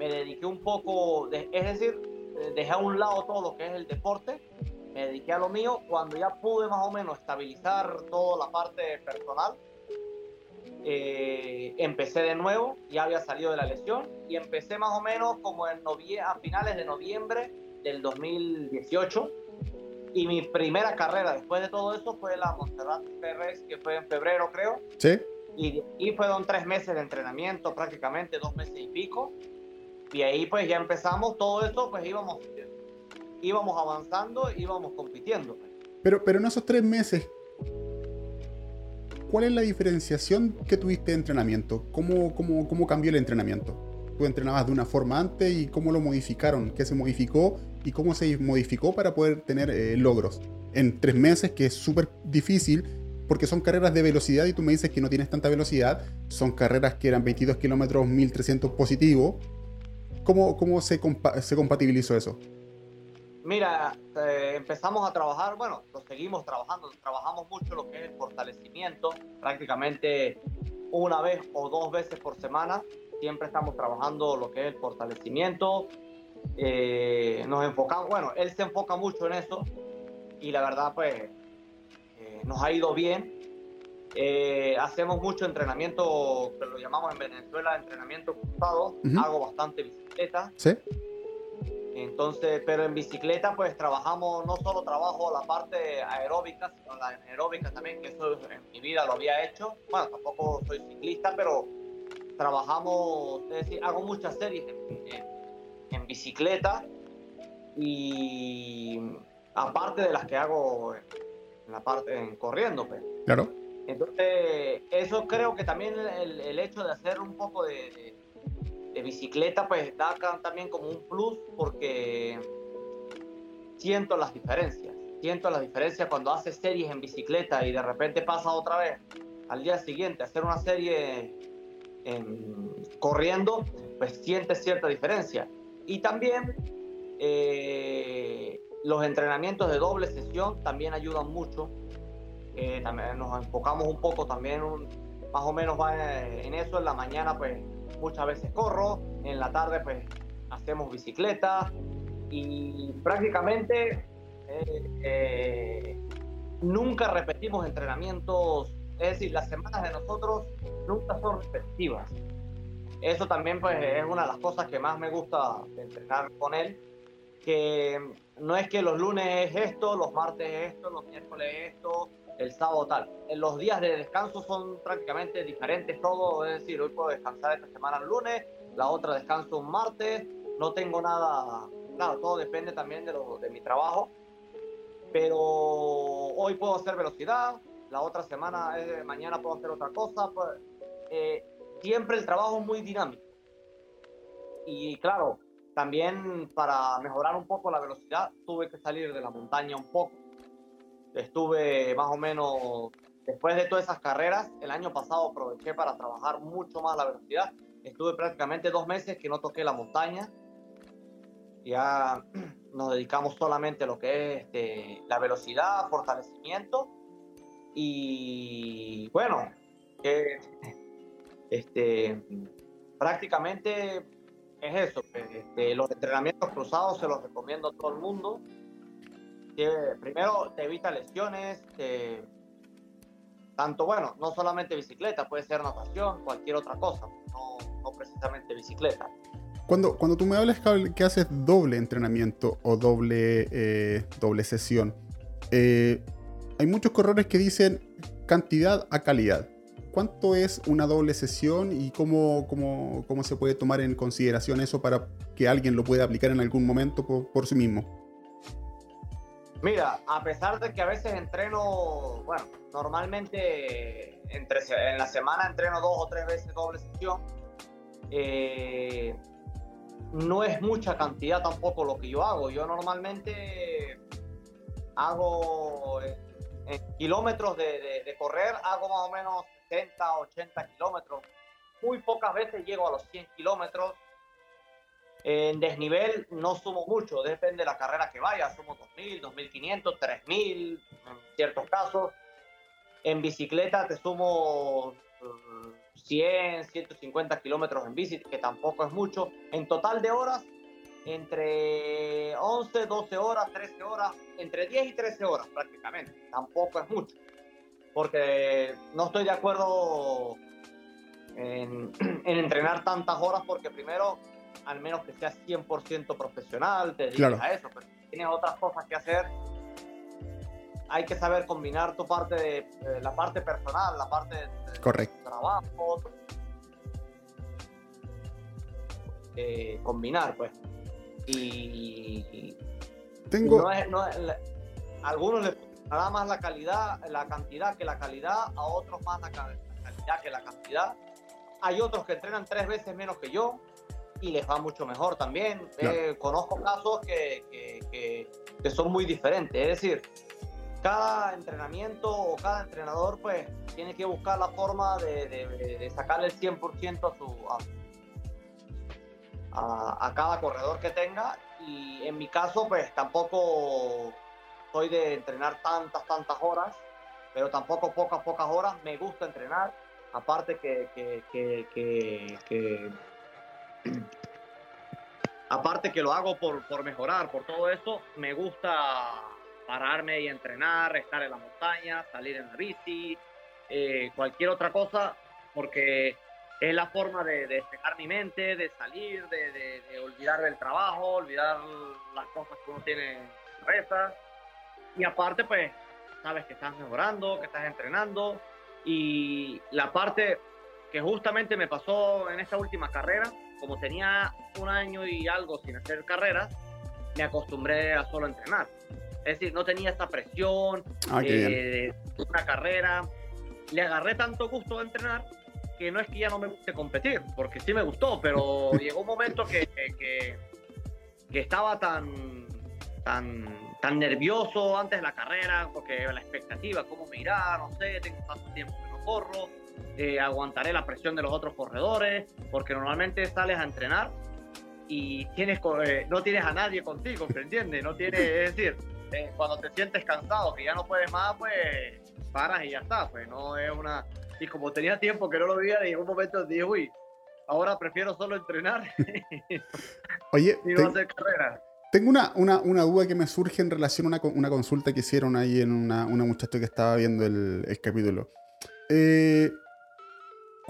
Me dediqué un poco, de, es decir, dejé a un lado todo lo que es el deporte, me dediqué a lo mío. Cuando ya pude más o menos estabilizar toda la parte personal, eh, empecé de nuevo, ya había salido de la lesión y empecé más o menos como en a finales de noviembre del 2018 y mi primera carrera después de todo eso fue la Montserrat Ferres, que fue en febrero, creo. Sí. Y, y fueron tres meses de entrenamiento, prácticamente dos meses y pico. Y ahí pues ya empezamos todo eso, pues íbamos, íbamos avanzando, íbamos compitiendo. Pero, pero en esos tres meses, ¿cuál es la diferenciación que tuviste de entrenamiento? ¿Cómo, cómo, cómo cambió el entrenamiento? ¿Tú entrenabas de una forma antes y cómo lo modificaron? ¿Qué se modificó y cómo se modificó para poder tener eh, logros en tres meses, que es súper difícil porque son carreras de velocidad y tú me dices que no tienes tanta velocidad, son carreras que eran 22 kilómetros, 1300 positivo. ¿Cómo, cómo se, se compatibilizó eso? Mira, eh, empezamos a trabajar, bueno, lo seguimos trabajando, trabajamos mucho lo que es el fortalecimiento, prácticamente una vez o dos veces por semana, siempre estamos trabajando lo que es el fortalecimiento, eh, nos enfocamos, bueno, él se enfoca mucho en eso y la verdad pues eh, nos ha ido bien. Eh, hacemos mucho entrenamiento, que lo llamamos en Venezuela entrenamiento cruzado, hago bastante bicicleta. Sí. Entonces, pero en bicicleta pues trabajamos, no solo trabajo la parte aeróbica, sino la aeróbica también, que eso en mi vida lo había hecho. Bueno, tampoco soy ciclista, pero trabajamos, es decir, hago muchas series en, en bicicleta y aparte de las que hago en la parte en corriendo pues. claro entonces eso creo que también el, hecho de hacer un poco de, de, bicicleta pues da también como un plus porque siento las diferencias siento las diferencias cuando haces series en bicicleta y de repente pasa otra vez al día siguiente hacer una serie en, corriendo pues sientes cierta diferencia y también eh, los entrenamientos de doble sesión también ayudan mucho. Eh, también nos enfocamos un poco también, más o menos va en eso. En la mañana pues muchas veces corro, en la tarde pues hacemos bicicleta y prácticamente eh, nunca repetimos entrenamientos, es decir, las semanas de nosotros nunca son repetitivas eso también pues es una de las cosas que más me gusta de entrenar con él, que no es que los lunes es esto, los martes es esto, los miércoles es esto, el sábado tal. En los días de descanso son prácticamente diferentes todo, es decir, hoy puedo descansar esta semana el lunes, la otra descanso un martes, no tengo nada, claro, todo depende también de, lo, de mi trabajo, pero hoy puedo hacer velocidad, la otra semana, eh, mañana puedo hacer otra cosa, pues, eh, siempre el trabajo es muy dinámico. Y claro, también para mejorar un poco la velocidad tuve que salir de la montaña un poco. Estuve más o menos, después de todas esas carreras, el año pasado aproveché para trabajar mucho más la velocidad. Estuve prácticamente dos meses que no toqué la montaña. Ya nos dedicamos solamente a lo que es este, la velocidad, fortalecimiento. Y bueno, este, prácticamente es eso. Este, los entrenamientos cruzados se los recomiendo a todo el mundo. Primero te evita lesiones, tanto bueno, no solamente bicicleta, puede ser natación, cualquier otra cosa, no, no precisamente bicicleta. Cuando, cuando tú me hablas que haces doble entrenamiento o doble, eh, doble sesión, eh, hay muchos corredores que dicen cantidad a calidad. ¿Cuánto es una doble sesión y cómo, cómo, cómo, se puede tomar en consideración eso para que alguien lo pueda aplicar en algún momento por, sí mismo? Mira, a pesar de que a veces entreno, bueno, normalmente entre, en la semana entreno dos o tres veces doble sesión, eh, no es mucha cantidad tampoco lo que yo hago. Yo normalmente hago en, kilómetros de, de correr, hago más o menos 70, 80 kilómetros. Muy pocas veces llego a los 100 kilómetros. En desnivel no sumo mucho, depende de la carrera que vaya. Sumo 2.000, 2.500, 3.000 en ciertos casos. En bicicleta te sumo 100, eh, 150 kilómetros en bici, que tampoco es mucho. En total de horas, entre 11, 12 horas, 13 horas, entre 10 y 13 horas prácticamente. Tampoco es mucho porque no estoy de acuerdo en, entrenar tantas horas porque primero, al menos que seas 100% profesional, te dedicas a eso, pero si tienes otras cosas que hacer, hay que saber combinar tu parte de, la parte personal, la parte de, trabajo, eh, combinar pues. Y, tengo algunos les nada más la calidad, la cantidad que la calidad, a otros más la, calidad que la cantidad. Hay otros que entrenan tres veces menos que yo y les va mucho mejor también. Eh, conozco casos que, que, que, son muy diferentes. Es decir, cada entrenamiento o cada entrenador pues tiene que buscar la forma de, de, sacarle el 100% a, su, a, a, cada corredor que tenga y en mi caso pues tampoco soy de entrenar tantas, tantas horas, pero tampoco pocas, pocas horas. Me gusta entrenar, aparte que, aparte que lo hago por, mejorar, por todo eso, me gusta pararme y entrenar, estar en la montaña, salir en la bici, eh, cualquier otra cosa, porque es la forma de, despejar mi mente, de salir, de, olvidar del trabajo, olvidar las cosas que uno tiene en la y aparte, pues, sabes que estás mejorando, que estás entrenando. Y la parte que justamente me pasó en esta última carrera, como tenía un año y algo sin hacer carreras, me acostumbré a solo entrenar. Es decir, no tenía esta presión ah, de una carrera. Le agarré tanto gusto a entrenar que no es que ya no me guste competir, porque sí me gustó, pero llegó un momento que, que, que estaba tan, tan tan nervioso antes de la carrera, porque la expectativa, cómo mirar, no sé, tengo tanto tiempo que no corro, eh, aguantaré la presión de los otros corredores, porque normalmente sales a entrenar y tienes, eh, no tienes a nadie contigo, ¿me entiendes? No tienes, es decir, eh, cuando te sientes cansado, que ya no puedes más, pues paras y ya está, pues no es una... Y como tenía tiempo que no lo veía, en un momento dije, uy, ahora prefiero solo entrenar Oye, y no hacer carrera. Tengo una, una, una, duda que me surge en relación a una, una consulta que hicieron ahí en una, una muchacha que estaba viendo el, el capítulo. Eh,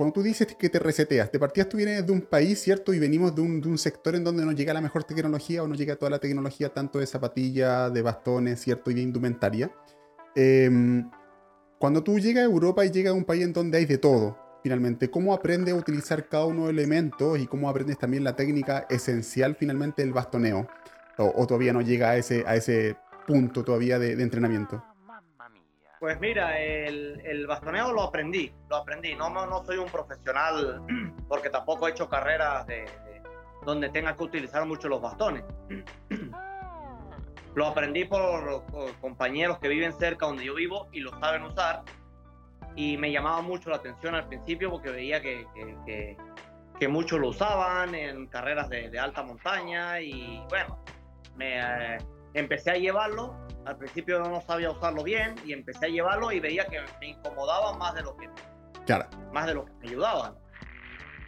cuando tú dices que te reseteas, de partida tú vienes de un país, ¿cierto? Y venimos de un, de un, sector en donde no llega la mejor tecnología o no llega toda la tecnología, tanto de zapatillas, de bastones, ¿cierto? Y de indumentaria. Eh, cuando tú llegas a Europa y llegas a un país en donde hay de todo, finalmente, ¿cómo aprendes a utilizar cada uno de los elementos y cómo aprendes también la técnica esencial finalmente del bastoneo? o, todavía no llega a ese, a ese punto todavía de, entrenamiento? Pues mira, el, el, bastoneo lo aprendí, lo aprendí. No, no, no soy un profesional porque tampoco he hecho carreras de, donde tenga que utilizar mucho los bastones. Lo aprendí por, compañeros que viven cerca donde yo vivo y lo saben usar. Y me llamaba mucho la atención al principio porque veía que, que, que, muchos lo usaban en carreras de, de alta montaña y bueno, me eh, empecé a llevarlo. Al principio no sabía usarlo bien y empecé a llevarlo y veía que me incomodaba más de lo que, claro. más de lo que me ayudaban.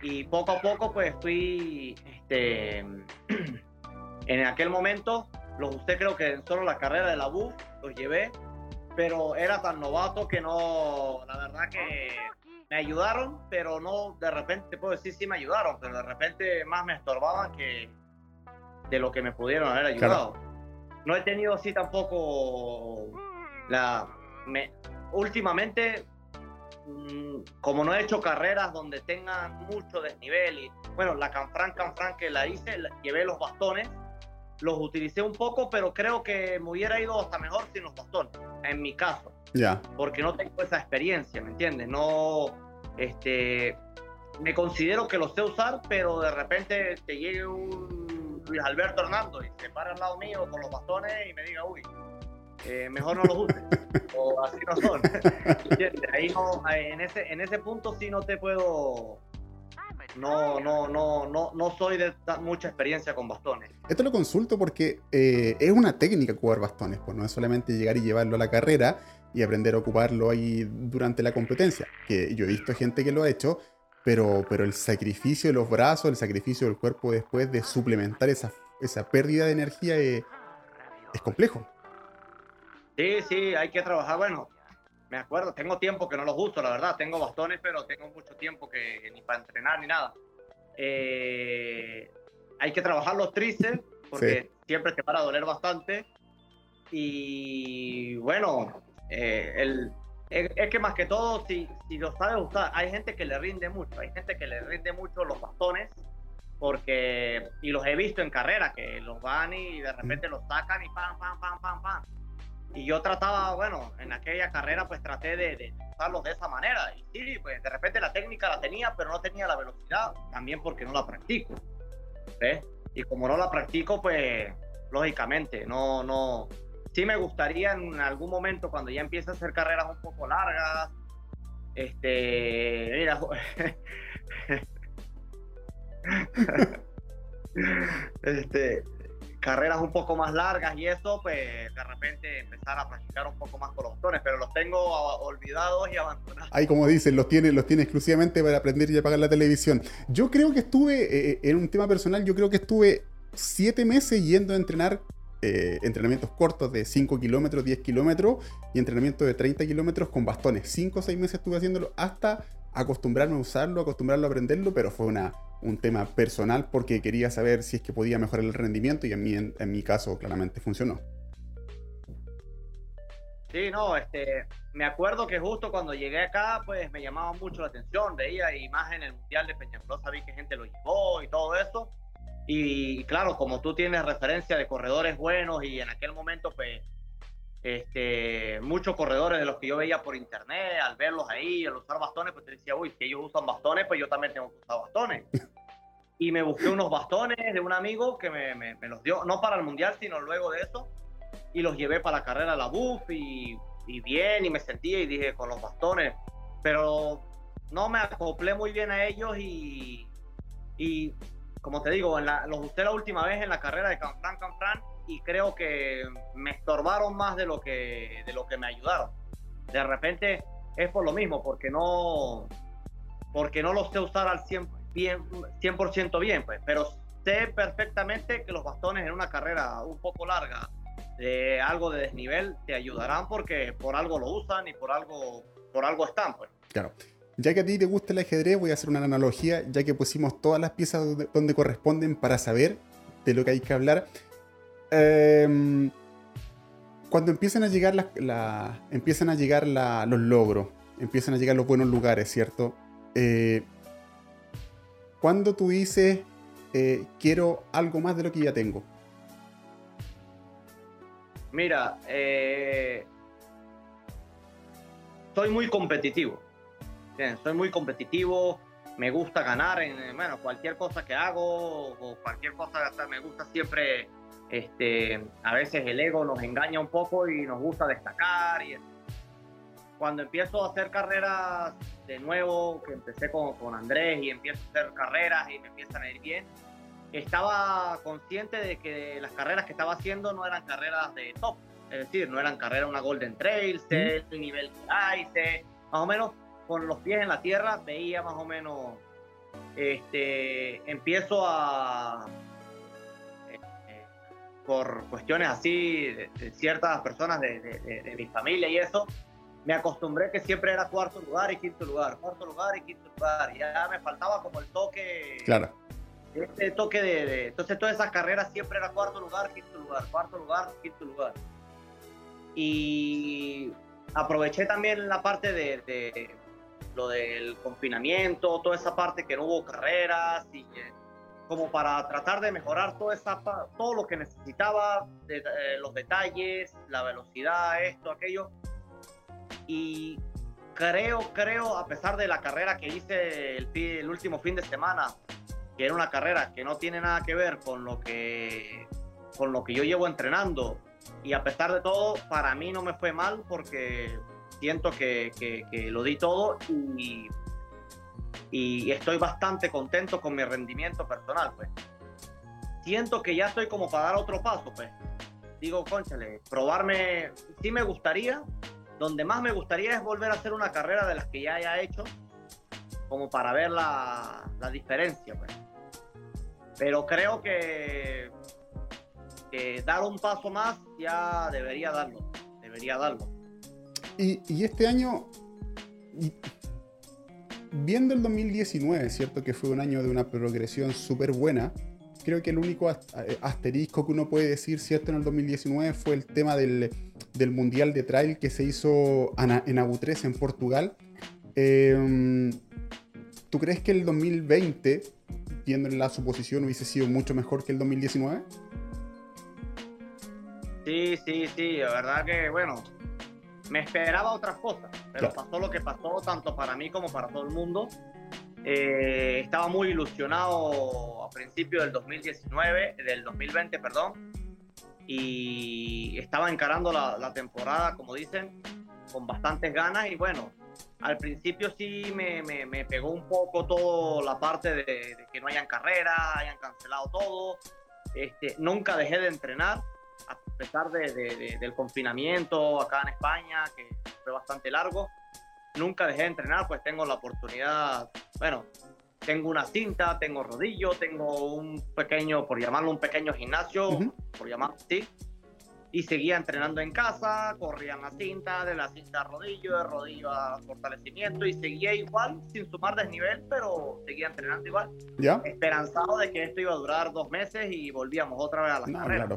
Y poco a poco pues fui, este, en aquel momento los usé creo que solo la carrera de la BUF, los llevé, pero era tan novato que no, la verdad que me ayudaron, pero no, de repente, puedo decir sí me ayudaron, pero de repente más me estorbaban que, de lo que me pudieron haber ayudado. No he tenido así tampoco la... Me, últimamente mm, como no he hecho carreras donde tengan mucho desnivel y bueno, la Canfran Canfran que la hice, llevé los bastones, los utilicé un poco, pero creo que me hubiera ido hasta mejor sin los bastones, en mi caso. Ya. Porque no tengo esa experiencia, ¿me entiendes? No, este, me considero que los sé usar, pero de repente te llegue un Luis Alberto Hernando y se para al lado mío con los bastones y me diga, uy, eh, mejor no los uses. o así no son. Ahí no, en ese, en ese punto sí no te puedo. No, no, no, no, no soy de mucha experiencia con bastones. Esto lo consulto porque eh, es una técnica jugar bastones, pues no es solamente llegar y llevarlo a la carrera y aprender a ocuparlo ahí durante la competencia. Que yo he visto gente que lo ha hecho, pero, pero el sacrificio de los brazos, el sacrificio del cuerpo después de suplementar esa, esa pérdida de energía es, es complejo. Sí, sí, hay que trabajar. Bueno, me acuerdo, tengo tiempo que no los uso, la verdad. Tengo bastones, pero tengo mucho tiempo que, ni para entrenar ni nada. Eh, hay que trabajar los tríceps porque siempre te para a doler bastante. Y bueno, eh, el, es, que más que todo, si, si lo sabes usar, hay gente que le rinde mucho. Hay gente que le rinde mucho los bastones porque, y los he visto en carrera, que los van y de repente los sacan y pam, pam, pam, pam, pam y yo trataba, bueno, en aquella carrera pues traté de, usarlos de esa manera. Y sí, pues de repente la técnica la tenía, pero no tenía la velocidad, también porque no la practico. ¿ves? Y como no la practico, pues lógicamente, no, no. Sí me gustaría en algún momento cuando ya empiece a hacer carreras un poco largas, este, mira, este, carreras un poco más largas y eso, pues de repente empezar a practicar un poco más con los botones, pero los tengo olvidados y abandonados. Ahí como dicen, los tiene, los tiene exclusivamente para aprender y apagar la televisión. Yo creo que estuve, eh, eh, en un tema personal, yo creo que estuve siete meses yendo a entrenar eh, entrenamientos cortos de 5 kilómetros, 10 kilómetros y entrenamiento de 30 kilómetros con bastones. 5 o 6 meses estuve haciéndolo hasta acostumbrarme a usarlo, acostumbrarlo a aprenderlo, pero fue una, un tema personal porque quería saber si es que podía mejorar el rendimiento y en mi, en, mi caso claramente funcionó. Sí, no, este, me acuerdo que justo cuando llegué acá, pues me llamaba mucho la atención, veía imágenes el Mundial de Peñaflor, sabía que gente lo llevó y todo eso. Y claro, como tú tienes referencia de corredores buenos y en aquel momento, pues este, muchos corredores de los que yo veía por internet, al verlos ahí, al usar bastones, pues te decía, uy, si ellos usan bastones, pues yo también tengo que usar bastones. Y me busqué unos bastones de un amigo que me, me, los dio, no para el mundial, sino luego de eso, y los llevé para la carrera de la BUF y, y bien, y me sentía y dije, con los bastones, pero no me acoplé muy bien a ellos y, y como te digo, en la, los usé la última vez en la carrera de Canfran Canfran y creo que me estorbaron más de lo que, de lo que me ayudaron. De repente es por lo mismo, porque no, porque no los sé usar al 100%, bien, 100 bien, pues, pero sé perfectamente que los bastones en una carrera un poco larga, de algo de desnivel, te ayudarán porque por algo lo usan y por algo, por algo están, pues. Claro. Ya que a ti te gusta el ajedrez, voy a hacer una analogía, ya que pusimos todas las piezas donde corresponden para saber de lo que hay que hablar. Em, cuando empiezan a llegar, los logros, empiezan a llegar los buenos lugares, ¿cierto? Eh, cuando tú dices, eh, quiero algo más de lo que ya tengo. Mira, eh, soy muy competitivo. Soy muy competitivo. Me gusta ganar en bueno, cualquier cosa que hago o cualquier cosa. Me gusta siempre este, a veces el ego nos engaña un poco y nos gusta destacar. Y cuando empiezo a hacer carreras de nuevo, que empecé con, con Andrés y empiezo a hacer carreras y me empiezan a ir bien, estaba consciente de que las carreras que estaba haciendo no eran carreras de top, es decir, no eran carreras una Golden Trail, sé el nivel que hay, más o menos con los pies en la tierra veía más o menos, este, empiezo a, por cuestiones así de, ciertas personas de, mi familia y eso, me acostumbré que siempre era cuarto lugar y quinto lugar, cuarto lugar y quinto lugar. Ya me faltaba como el toque. Claro. Este toque de, Entonces, todas esas carreras siempre era cuarto lugar, quinto lugar, cuarto lugar, quinto lugar. Y aproveché también la parte de, lo del confinamiento, toda esa parte que no hubo carreras y como para tratar de mejorar toda esa, todo lo que necesitaba, de, eh, los detalles, la velocidad, esto, aquello. Y creo, creo, a pesar de la carrera que hice el, el último fin de semana, que era una carrera que no tiene nada que ver con lo que, con lo que yo llevo entrenando, y a pesar de todo, para mí no me fue mal porque siento que, que, lo di todo y, y, estoy bastante contento con mi rendimiento personal, pues. Siento que ya estoy como para dar otro paso, pues. Digo, conchale, probarme, sí me gustaría, donde más me gustaría es volver a hacer una carrera de las que ya haya hecho, como para ver la, la diferencia, pues. Pero creo que dar un paso más ya debería darlo, debería darlo. Y, este año, viendo el 2019, ¿cierto? Que fue un año de una progresión súper buena. Creo que el único eh, asterisco que uno puede decir, ¿cierto? En el 2019 fue el tema del, Mundial de Trail que se hizo en Abu 3 en Portugal. Em, ¿Tú crees que el 2020, viendo en la suposición, hubiese sido mucho mejor que el 2019? Sí, sí, sí, la verdad que, bueno, me esperaba otras cosas, pero pasó lo que pasó, tanto para mí como para todo el mundo. Eh, estaba muy ilusionado a principios del 2019, del 2020, perdón, y estaba encarando la, temporada, como dicen, con bastantes ganas y bueno, al principio sí me, me, pegó un poco toda la parte de, de, que no hayan carreras, hayan cancelado todo. Este, nunca dejé de entrenar, pesar de, del confinamiento acá en España, que fue bastante largo, nunca dejé de entrenar, pues tengo la oportunidad, bueno, tengo una cinta, tengo rodillo, tengo un pequeño, por llamarlo un pequeño gimnasio, por llamarlo así, y seguía entrenando en casa, corría en la cinta, de la cinta a rodillo, de rodillo a fortalecimiento, y seguía igual, sin sumar desnivel, pero seguía entrenando igual. ¿Ya? Esperanzado de que esto iba a durar dos meses y volvíamos otra vez a la carrera.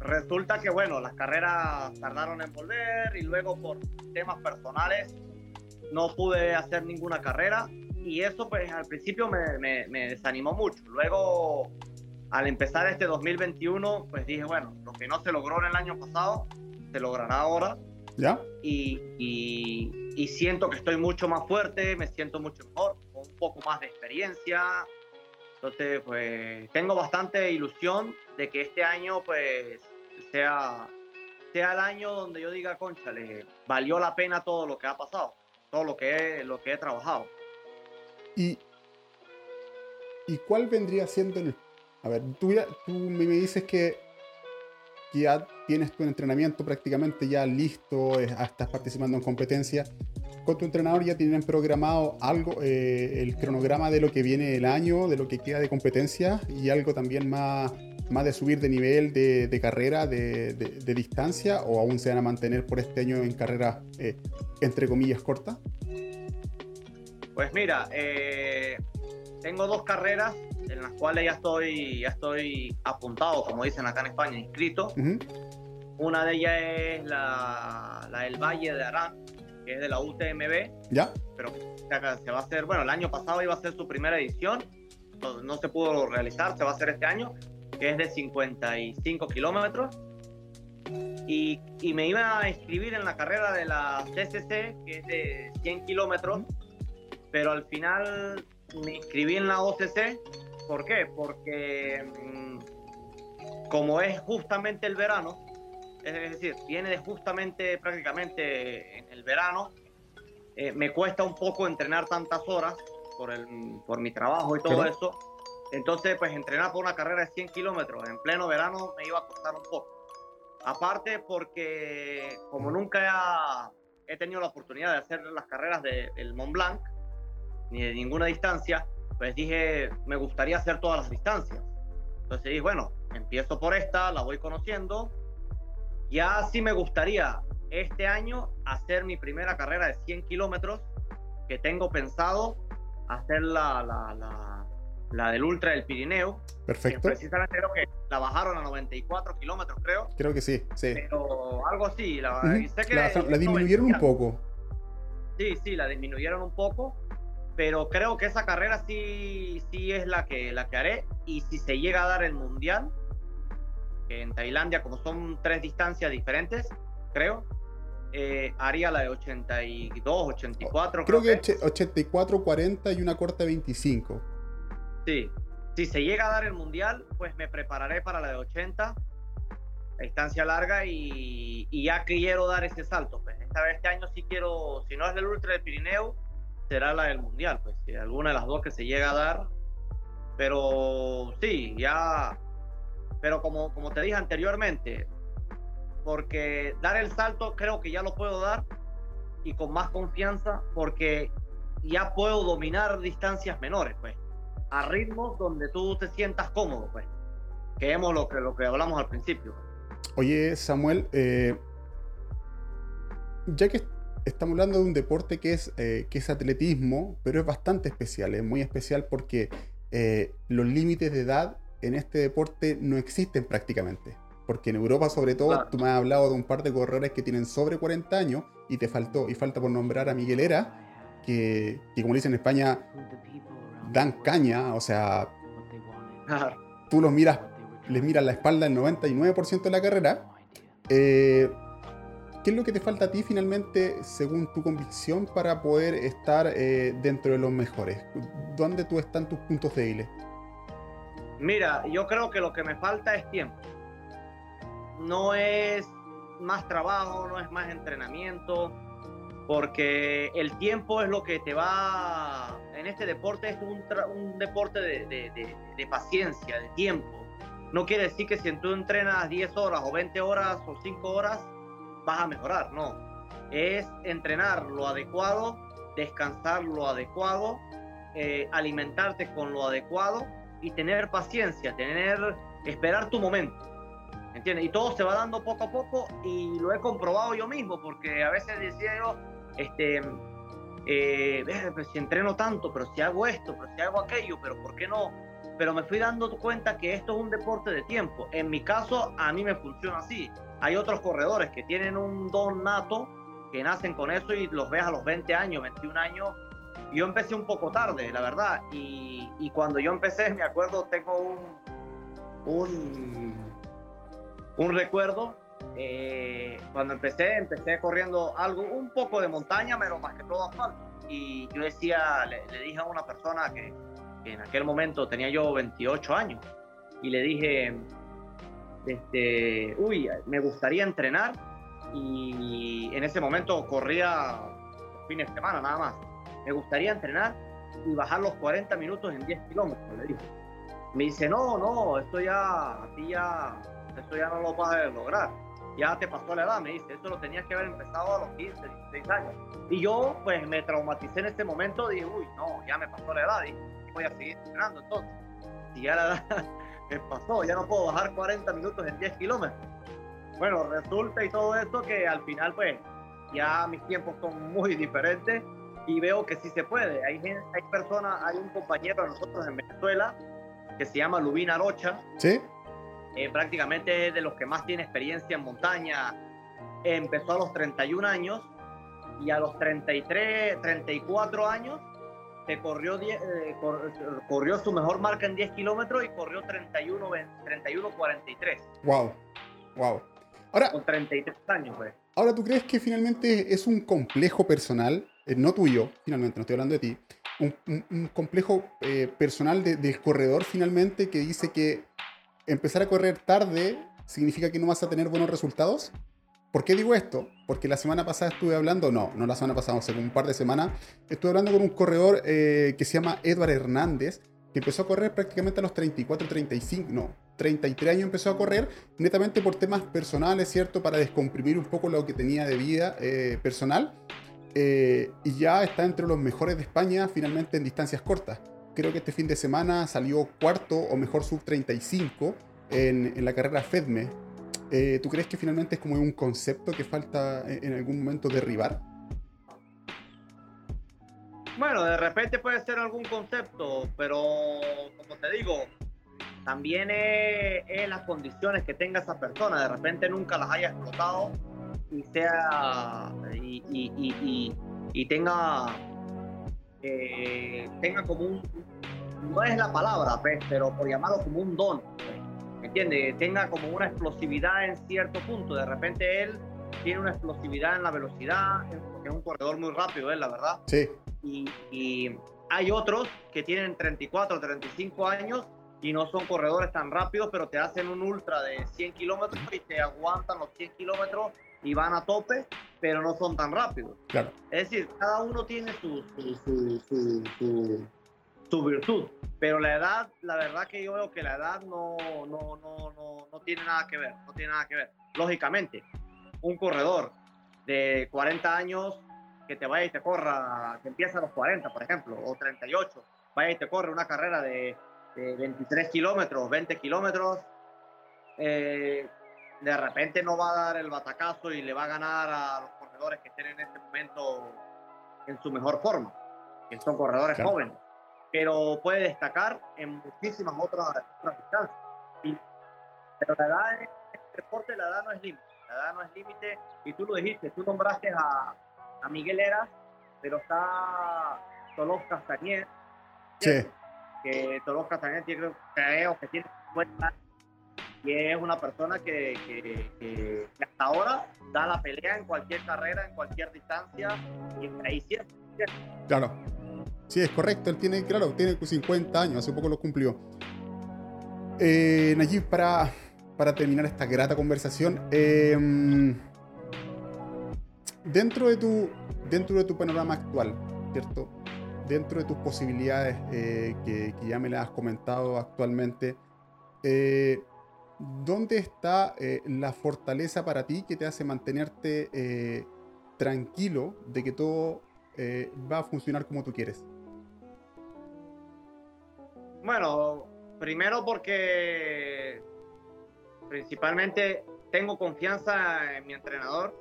Resulta que, bueno, las carreras tardaron en volver y luego por temas personales no pude hacer ninguna carrera y eso pues al principio me, me, desanimó mucho. Luego, al empezar este 2021, pues dije, bueno, lo que no se logró en el año pasado, se logrará ahora. ¿Ya? Y, y, y siento que estoy mucho más fuerte, me siento mucho mejor, con un poco más de experiencia. Entonces, pues tengo bastante ilusión de que este año, pues sea, sea el año donde yo diga, conchale, valió la pena todo lo que ha pasado, todo lo que he, lo que he trabajado. ¿Y, ¿Y cuál vendría siendo. A ver, tú, tú me dices que, ya tienes tu entrenamiento prácticamente ya listo, estás participando en competencia. Con tu entrenador ya tienen programado algo, eh, el cronograma de lo que viene el año, de lo que queda de competencia y algo también más más de subir de nivel de, carrera, de, distancia, o aún se van a mantener por este año en carrera, eh, entre comillas, corta? Pues mira, eh, tengo dos carreras en las cuales ya estoy, ya estoy apuntado, como dicen acá en España, inscrito. Una de ellas es la, la del Valle de Arán, que es de la UTMB. ¿Ya? Pero se va a hacer, bueno, el año pasado iba a ser su primera edición, no se pudo realizar, se va a hacer este año, que es de 55 kilómetros. Y, y, me iba a inscribir en la carrera de la CCC, que es de 100 kilómetros, pero al final me inscribí en la OCC. ¿Por qué? Porque mm, como es justamente el verano, es decir, viene justamente prácticamente en el verano, eh, me cuesta un poco entrenar tantas horas por, el, por mi trabajo y todo eso entonces, pues entrenar por una carrera de 100 kilómetros en pleno verano me iba a costar un poco. Aparte porque como nunca he tenido la oportunidad de hacer las carreras del Mont Blanc, ni de ninguna distancia, pues dije, me gustaría hacer todas las distancias. Entonces dije, bueno, empiezo por esta, la voy conociendo. Ya sí me gustaría este año hacer mi primera carrera de 100 kilómetros, que tengo pensado hacer la, la la del Ultra del Pirineo. Perfecto. precisamente creo que la bajaron a 94 kilómetros, creo. Creo que sí, sí. Pero algo así. La, la, disminuyeron un poco. sí, sí, la disminuyeron un poco, pero creo que esa carrera sí, sí es la que, la que haré. Y si se llega a dar el mundial, en Tailandia, como son tres distancias diferentes, creo, eh, haría la de 82, 84. Creo, que, 84, 40 y una corta 25. Sí, si se llega a dar el mundial, pues me prepararé para la de 80, distancia larga y, ya quiero dar ese salto. Pues esta vez, este año sí quiero, si no es del Ultra del Pirineo, será la del mundial, pues si alguna de las dos que se llega a dar. Pero sí, ya, pero como, como te dije anteriormente, porque dar el salto creo que ya lo puedo dar y con más confianza porque ya puedo dominar distancias menores, pues, a ritmos donde tú te sientas cómodo, pues, que hemos lo que, lo que hablamos al principio. Oye, Samuel, eh, ya que estamos hablando de un deporte que es, eh, que es atletismo, pero es bastante especial, es muy especial porque eh, los límites de edad en este deporte no existen prácticamente. Porque en Europa, sobre todo, tú me has hablado de un par de corredores que tienen sobre 40 años y te faltó, y falta por nombrar a Miguel Era, que, que como dicen en España, dan caña, o sea, tú los miras, les miras la espalda el 99% de la carrera. Eh, ¿Qué es lo que te falta a ti finalmente, según tu convicción, para poder estar eh, dentro de los mejores? ¿Dónde tú están tus puntos débiles? Mira, yo creo que lo que me falta es tiempo no es más trabajo, no es más entrenamiento, porque el tiempo es lo que te va, en este deporte es un, deporte de, paciencia, de tiempo. No quiere decir que si tú entrenas 10 horas o 20 horas o 5 horas vas a mejorar, no. Es entrenar lo adecuado, descansar lo adecuado, eh, alimentarte con lo adecuado y tener paciencia, tener, esperar tu momento ¿entiendes? Y todo se va dando poco a poco y lo he comprobado yo mismo, porque a veces decía yo, este, eh, pues si entreno tanto, pero si hago esto, pero si hago aquello, pero ¿por qué no? Pero me fui dando cuenta que esto es un deporte de tiempo. En mi caso, a mí me funciona así. Hay otros corredores que tienen un don nato, que nacen con eso y los ves a los 20 años, 21 años. Yo empecé un poco tarde, la verdad. Y, y cuando yo empecé, me acuerdo, tengo un, un un recuerdo. Eh, cuando empecé, empecé corriendo algo, un poco de montaña, pero más que todo asfalto. Y yo decía, le, dije a una persona que, en aquel momento tenía yo 28 años, y le dije, este, uy, me gustaría entrenar. Y en ese momento corría fines de semana nada más. Me gustaría entrenar y bajar los 40 minutos en 10 kilómetros. Me dice, no, no, esto ya, a ya eso ya no lo vas a lograr. Ya te pasó la edad, me dice, eso lo tenías que haber empezado a los 15, 16 años. Y yo, pues, me traumaticé en este momento, dije, uy, no, ya me pasó la edad, y voy a seguir entrenando entonces. Si ya la edad me pasó, ya no puedo bajar 40 minutos en 10 kilómetros. Bueno, resulta y todo esto que al final, pues, ya mis tiempos son muy diferentes y veo que sí se puede. Hay, hay personas, hay un compañero de nosotros en Venezuela que se llama Lubina Rocha. Sí eh, prácticamente de los que más tiene experiencia en montaña. Empezó a los 31 años y a los 33, 34 años se corrió, eh, corrió su mejor marca en 10 kilómetros y corrió 31, 31 43. Wow, wow. Ahora, con 33 años, pues. Ahora, ¿tú crees que finalmente es un complejo personal, eh, no tuyo, finalmente, no estoy hablando de ti, un, complejo personal del corredor finalmente que dice que empezar a correr tarde significa que no vas a tener buenos resultados. ¿Por qué digo esto? Porque la semana pasada estuve hablando, no, no la semana pasada, hace un par de semanas, estuve hablando con un corredor eh, que se llama Edward Hernández, que empezó a correr prácticamente a los 34, 35, no, 33 años empezó a correr, netamente por temas personales, ¿cierto? Para descomprimir un poco lo que tenía de vida eh, personal. Eh, y ya está entre los mejores de España finalmente en distancias cortas creo que este fin de semana salió cuarto o mejor sub 35 en, en la carrera FEDME. Eh, ¿Tú crees que finalmente es como un concepto que falta en, algún momento derribar? Bueno, de repente puede ser algún concepto, pero como te digo, también es, las condiciones que tenga esa persona. De repente nunca las haya explotado y sea y, y, y, y tenga, eh, tenga como un, no es la palabra, pues, pero por llamarlo como un don, ¿me entiendes? Tenga como una explosividad en cierto punto. De repente él tiene una explosividad en la velocidad, porque es un corredor muy rápido, ¿eh? la verdad. Sí. Y, y hay otros que tienen 34 o 35 años y no son corredores tan rápidos, pero te hacen un ultra de 100 kilómetros y te aguantan los 100 kilómetros y van a tope, pero no son tan rápidos. Claro. Es decir, cada uno tiene su, su, su, su, virtud, pero la edad, la verdad que yo veo que la edad no, no, no, no, no tiene nada que ver, no tiene nada que ver. Lógicamente, un corredor de 40 años que te vaya y te corra, que empieza a los 40, por ejemplo, o 38, vaya y te corre una carrera de, de 23 kilómetros, 20 kilómetros, eh, de repente no va a dar el batacazo y le va a ganar a los corredores que estén en este momento en su mejor forma, que son corredores Claro. jóvenes, pero puede destacar en muchísimas otras, otras distancias. Y- pero la edad en este deporte, la edad no es límite, la edad no es límite, y tú lo dijiste, tú nombraste a, a Miguel Eras, pero está Tolos Castañer, Sí. que Tolos Castañer tiene, creo que tiene 50 años, y es una persona que, que- hasta ahora da la pelea en cualquier carrera, en cualquier distancia, y ahí siempre. Claro. Sí, es correcto. Él tiene, claro, tiene 50 años, hace poco lo cumplió. Eh, Nayib, para, para terminar esta grata conversación, eh, dentro, de tu, dentro de tu panorama actual, ¿cierto? Dentro de tus posibilidades eh, que, que ya me las has comentado actualmente, eh, ¿dónde está eh, la fortaleza para ti que te hace mantenerte eh, tranquilo de que todo eh, va a funcionar como tú quieres? Bueno, primero porque principalmente tengo confianza en mi entrenador.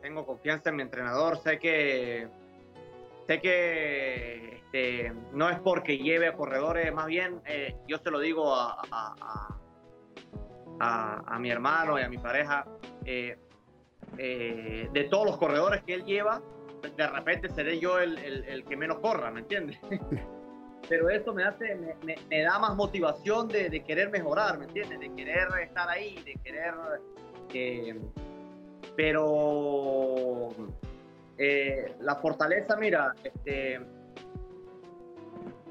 Tengo confianza en mi entrenador. Sé que sé que este, no es porque lleve a corredores, más bien yo se lo digo a- a- a- mi hermano y a mi pareja. eh, eh, de todos los corredores que él lleva, de repente seré yo el, el- el que menos corra, ¿me entiendes? pero eso me hace, me, me- me da más motivación de, de querer mejorar, ¿me entiendes? De querer estar ahí, de querer, eh, pero eh, la fortaleza, mira, este,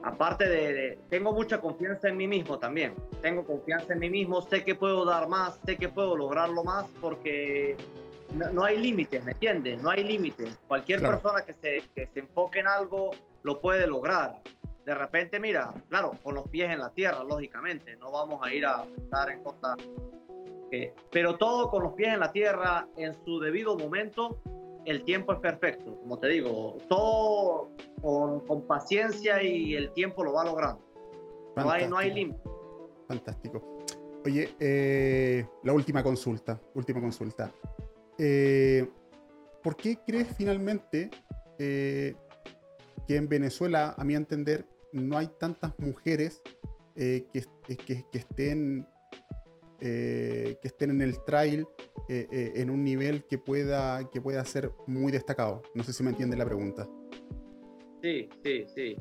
aparte de, de- tengo mucha confianza en mí mismo también, tengo confianza en mí mismo, sé que puedo dar más, sé que puedo lograrlo más porque no, no hay límites, ¿me entiendes? No hay límites. Cualquier Claro. persona que se, que se enfoque en algo lo puede lograr. De repente, mira, claro, con los pies en la tierra, lógicamente, no vamos a ir a estar en cosas que- pero todo con los pies en la tierra, en su debido momento, el tiempo es perfecto, como te digo, todo con, con paciencia y el tiempo lo va logrando. No hay, no hay límite. Fantástico. Oye, eh, la última consulta. Última consulta. Eh, ¿Por qué crees finalmente eh, que en Venezuela, a mi entender, no hay tantas mujeres que, que- que estén, eh, que estén en el trail eh, eh, en un nivel que pueda, que pueda ser muy destacado? No sé si me entiende la pregunta. Sí, sí, sí.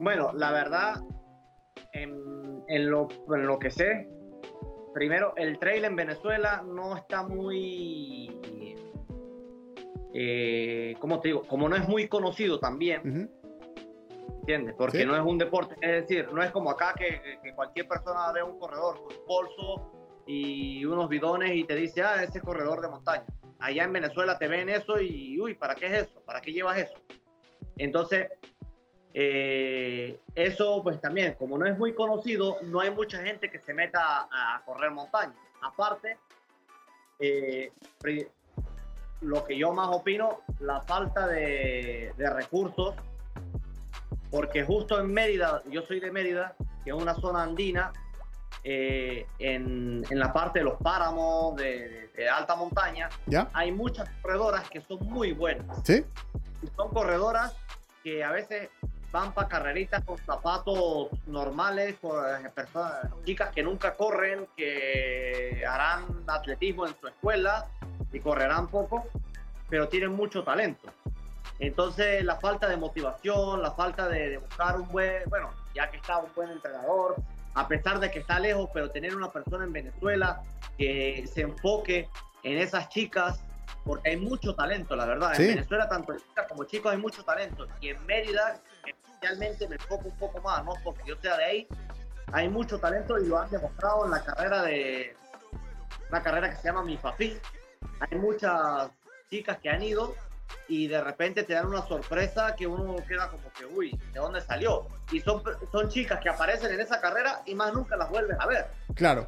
Bueno, la verdad, en, en lo, en lo que sé, primero, el trail en Venezuela no está muy, eh, ¿cómo te digo? Como no es muy conocido también. ¿Entiendes? Porque Sí. no es un deporte, es decir, no es como acá que, que- cualquier persona ve un corredor con un bolso y unos bidones y te dice, ah, ese es corredor de montaña. Allá en Venezuela te ven eso y, uy, ¿para qué es eso? ¿Para qué llevas eso? Entonces, eh, eso pues también, como no es muy conocido, no hay mucha gente que se meta a, correr montaña. Aparte, eh, lo que yo más opino, la falta de, de recursos, porque justo en Mérida, yo soy de Mérida, que es una zona andina, eh, en, en la parte de los páramos de, de- alta montaña, ¿Ya? hay muchas corredoras que son muy buenas. ¿Sí? Son corredoras que a veces van para carreritas con zapatos normales, con eh, personas, chicas que nunca corren, que harán atletismo en su escuela y correrán poco, pero tienen mucho talento. Entonces, la falta de motivación, la falta de, de, buscar un buen, bueno, ya que está un buen entrenador, a pesar de que está lejos, pero tener una persona en Venezuela que se enfoque en esas chicas, porque hay mucho talento, la verdad. En Venezuela, tanto chicas como chicos, hay mucho talento. Y en Mérida, especialmente, me enfoco un poco más, no porque yo sea de ahí, hay mucho talento y lo han demostrado en la carrera de una carrera que se llama Mi Papi. Hay muchas chicas que han ido y de repente te dan una sorpresa que uno queda como que, uy, ¿de dónde salió? Y son, son chicas que aparecen en esa carrera y más nunca las vuelves a ver. Claro.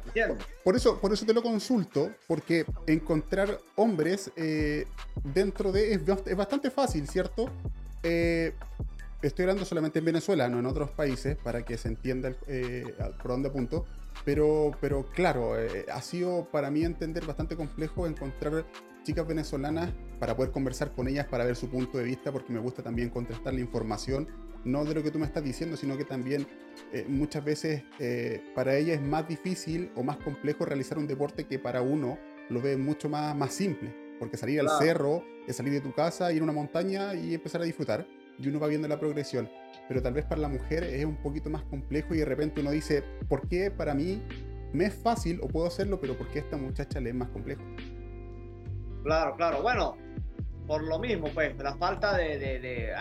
Por eso, por eso te lo consulto, porque encontrar hombres eh, dentro de... Es, es, bastante fácil, ¿cierto? Eh, estoy hablando solamente en Venezuela, no en otros países, para que se entienda eh, por dónde apunto. Pero, pero claro, eh, ha sido para mí entender bastante complejo encontrar chicas venezolanas para poder conversar con ellas, para ver su punto de vista, porque me gusta también contrastar la información, no de lo que tú me estás diciendo, sino que también eh, muchas veces para ellas es más difícil o más complejo realizar un deporte que para uno lo ve mucho más, más simple, porque salir al cerro es salir de tu casa, ir a una montaña y empezar a disfrutar y uno va viendo la progresión. Pero tal vez para la mujer es un poquito más complejo y de repente uno dice, ¿por qué para mí me es fácil o puedo hacerlo, pero por qué a esta muchacha le es más complejo? Claro, claro. Bueno, por lo mismo, pues, la falta de...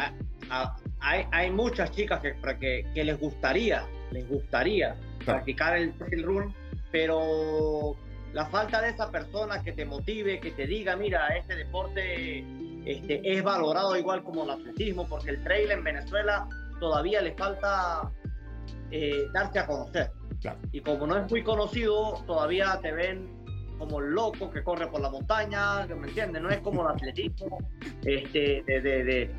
hay, hay, muchas chicas que, que, que, les gustaría, les gustaría practicar el trail run, pero la falta de esa persona que te motive, que te diga, mira, este deporte este, es valorado igual como el atletismo, porque el trail en Venezuela todavía le falta eh, darse a conocer. Y como no es muy conocido, todavía te ven como loco que corre por la montaña, ¿me entiendes? No es como el atletismo, este, de, de,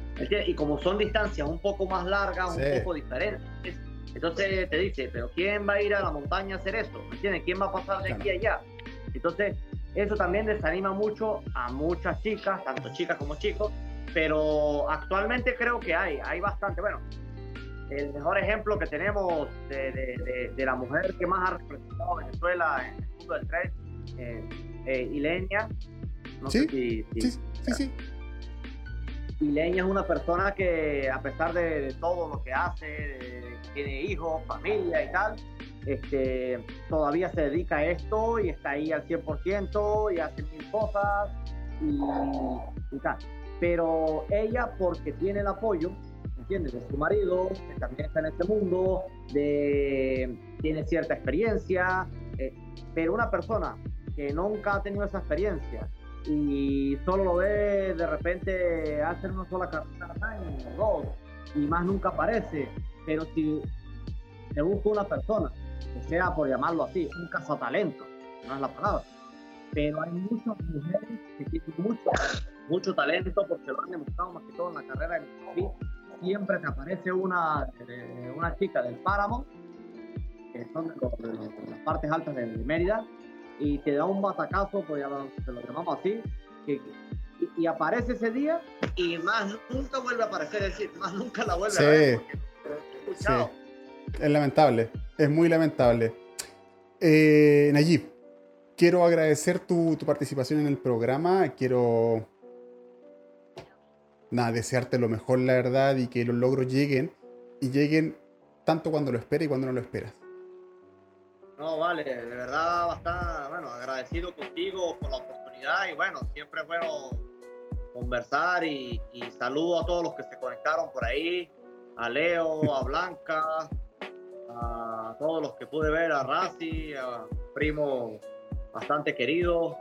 y como son distancias un poco más largas, un poco diferentes, entonces te dice, pero ¿quién va a ir a la montaña a hacer eso? ¿Me entiendes? ¿Quién va a pasar de aquí a allá? Entonces, eso también desanima mucho a muchas chicas, tanto chicas como chicos, pero actualmente creo que hay, hay bastante. Bueno, el mejor ejemplo que tenemos de, de, la mujer que más ha representado a Venezuela en el mundo del trail, eh, eh, Ilenia. No ¿Sí? Sé si, sí, sí, sí. Ilenia es una persona que a pesar de, todo lo que hace, tiene hijos, familia y tal, este, todavía se dedica a esto y está ahí al 100% y hace mil cosas y, tal. Pero ella, porque tiene el apoyo, ¿entiendes? De su marido, que también está en este mundo, de, tiene cierta experiencia, eh, pero una persona que nunca ha tenido esa experiencia. Y solo lo ve de repente hacer una sola carrera o dos y más nunca aparece, pero si se busca una persona que sea por llamarlo así, un cazatalento, no es la palabra. Pero hay muchas mujeres que tienen mucho, mucho talento porque lo han demostrado más que todo en la carrera de mi Siempre te aparece una, una chica del Páramo, que son de, las partes altas de Mérida, y te da un batacazo, pues ya lo, lo llamamos así, que, y, aparece ese día y más nunca vuelve a aparecer, es decir, más nunca la vuelve a ver. sí. Es lamentable es muy lamentable. Eh, Nayib, quiero agradecer tu, participación en el programa. Quiero nada, desearte lo mejor, la verdad, y que los logros lleguen. Y lleguen tanto cuando lo esperas y cuando no lo esperas. No, vale, de verdad, bastante, bueno, agradecido contigo por la oportunidad y bueno, siempre es bueno conversar y, y saludo a todos los que se conectaron por ahí, a Leo, a Blanca, a todos los que pude ver, a Razi, a primo bastante querido,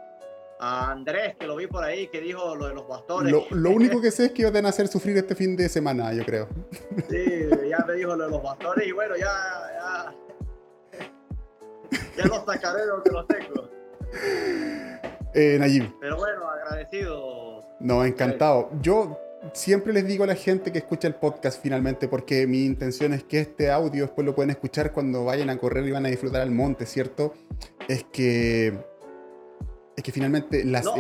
a Andrés, que lo vi por ahí, que dijo lo de los pastores. Lo, único que sé es que iba a hacer sufrir este fin de semana, yo creo. Sí, ya me dijo lo de los pastores y bueno, ya, ya, ya los sacaré de donde los tengo. Eh, Nayib. Pero bueno, agradecido. No, encantado. Yo siempre les digo a la gente que escucha el podcast finalmente, porque mi intención es que este audio después lo pueden escuchar cuando vayan a correr y van a disfrutar al monte, ¿cierto? Es que. Es que finalmente las. No,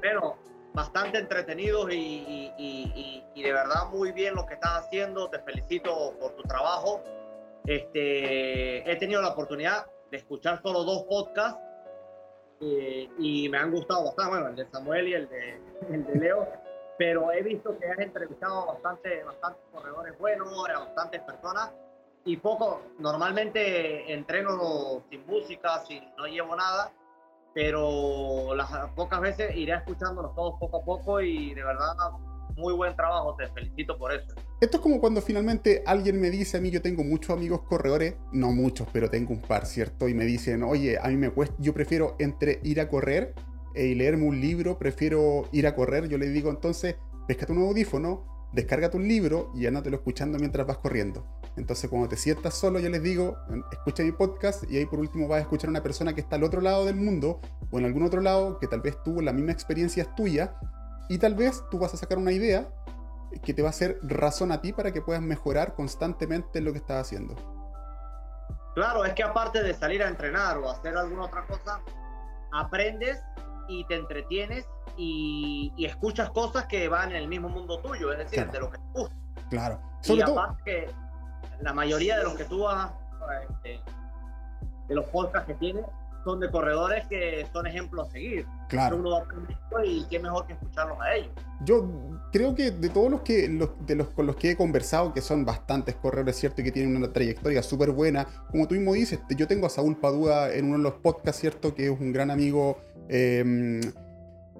pero bastante entretenidos y, y, de verdad muy bien lo que estás haciendo. Te felicito por tu trabajo. Este, he tenido la oportunidad de escuchar solo dos podcasts eh, y me han gustado bastante, bueno, el de Samuel y el de, el de Leo, pero he visto que has entrevistado a bastante, bastantes corredores buenos, a bastantes personas y poco, normalmente entreno sin música, sin, no llevo nada, pero las pocas veces iré escuchándolos todos poco a poco y de verdad muy buen trabajo, te felicito por eso. Esto es como cuando finalmente alguien me dice a mí, yo tengo muchos amigos corredores, no muchos, pero tengo un par, ¿cierto? Y me dicen, oye, a mí me cuesta, yo prefiero entre ir a correr y leerme un libro, prefiero ir a correr. Yo le digo entonces, pescate un audífono, descárgate un libro y anótelo escuchando mientras vas corriendo. Entonces, cuando te sientas solo, yo les digo, escucha mi podcast y ahí por último vas a escuchar a una persona que está al otro lado del mundo o en algún otro lado que tal vez tuvo la misma experiencia tuya y tal vez tú vas a sacar una idea que te va a hacer razón a ti para que puedas mejorar constantemente lo que estás haciendo. Claro, es que aparte de salir a entrenar o hacer alguna otra cosa, aprendes y te entretienes y, escuchas cosas que van en el mismo mundo tuyo, es decir, de lo que te gusta. Claro. y aparte que la mayoría de los que tú vas, este, de los podcasts que tienes, son de corredores que son ejemplos a seguir. Claro. Uno y qué mejor que escucharlos a ellos. Yo creo que de todos los que los, de los con los que he conversado, que son bastantes corredores, cierto, y que tienen una trayectoria súper buena, como tú mismo dices, yo tengo a Saúl Padua en uno de los podcasts, cierto, que es un gran amigo. Eh,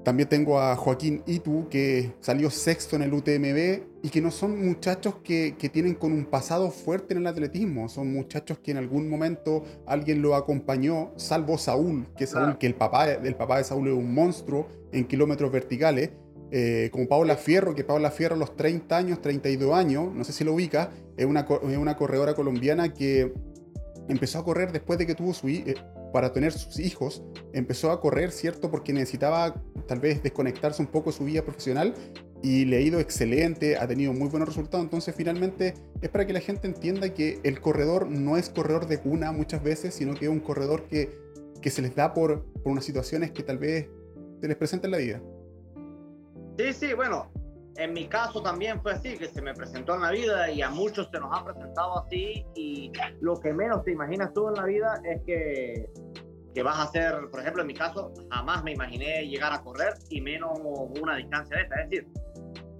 también tengo a Joaquín Itu, que salió sexto en el UTMB y que no son muchachos que, que, tienen con un pasado fuerte en el atletismo. Son muchachos que en algún momento alguien lo acompañó, salvo Saúl, que Saúl, que el papá, el papá de Saúl es un monstruo en kilómetros verticales. Eh, como Paola Fierro, que Paola Fierro a los 30 años, 32 años, no sé si lo ubica, es una, es una corredora colombiana que empezó a correr después de que tuvo su, eh, para tener sus hijos, empezó a correr, ¿cierto? Porque necesitaba tal vez desconectarse un poco de su vida profesional y le ha ido excelente, ha tenido muy buenos resultados. Entonces, finalmente, es para que la gente entienda que el corredor no es corredor de cuna muchas veces, sino que es un corredor que, que se les da por, por unas situaciones que tal vez se les presentan en la vida. Sí, sí, bueno, en mi caso también fue así, que se me presentó en la vida y a muchos se nos ha presentado así y lo que menos te imaginas tú en la vida es que, que vas a hacer, por ejemplo, en mi caso, jamás me imaginé llegar a correr y menos una distancia de esta. Es decir,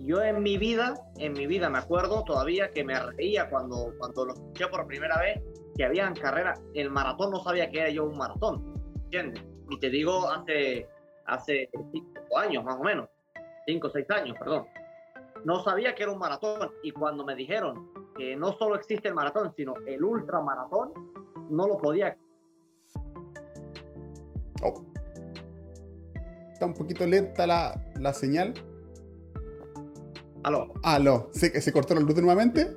yo en mi vida, en mi vida me acuerdo todavía que me reía cuando, cuando lo escuché por primera vez, que habían carreras, el maratón no sabía que era yo un maratón. Y te digo hace, hace cinco años más o menos, cinco o seis años, perdón no sabía que era un maratón y cuando me dijeron que no solo existe el maratón, sino el ultramaratón, no lo podía. Oh. Está un poquito lenta la, la señal. Aló. Aló. ¿Se, ¿Se cortó la luz nuevamente?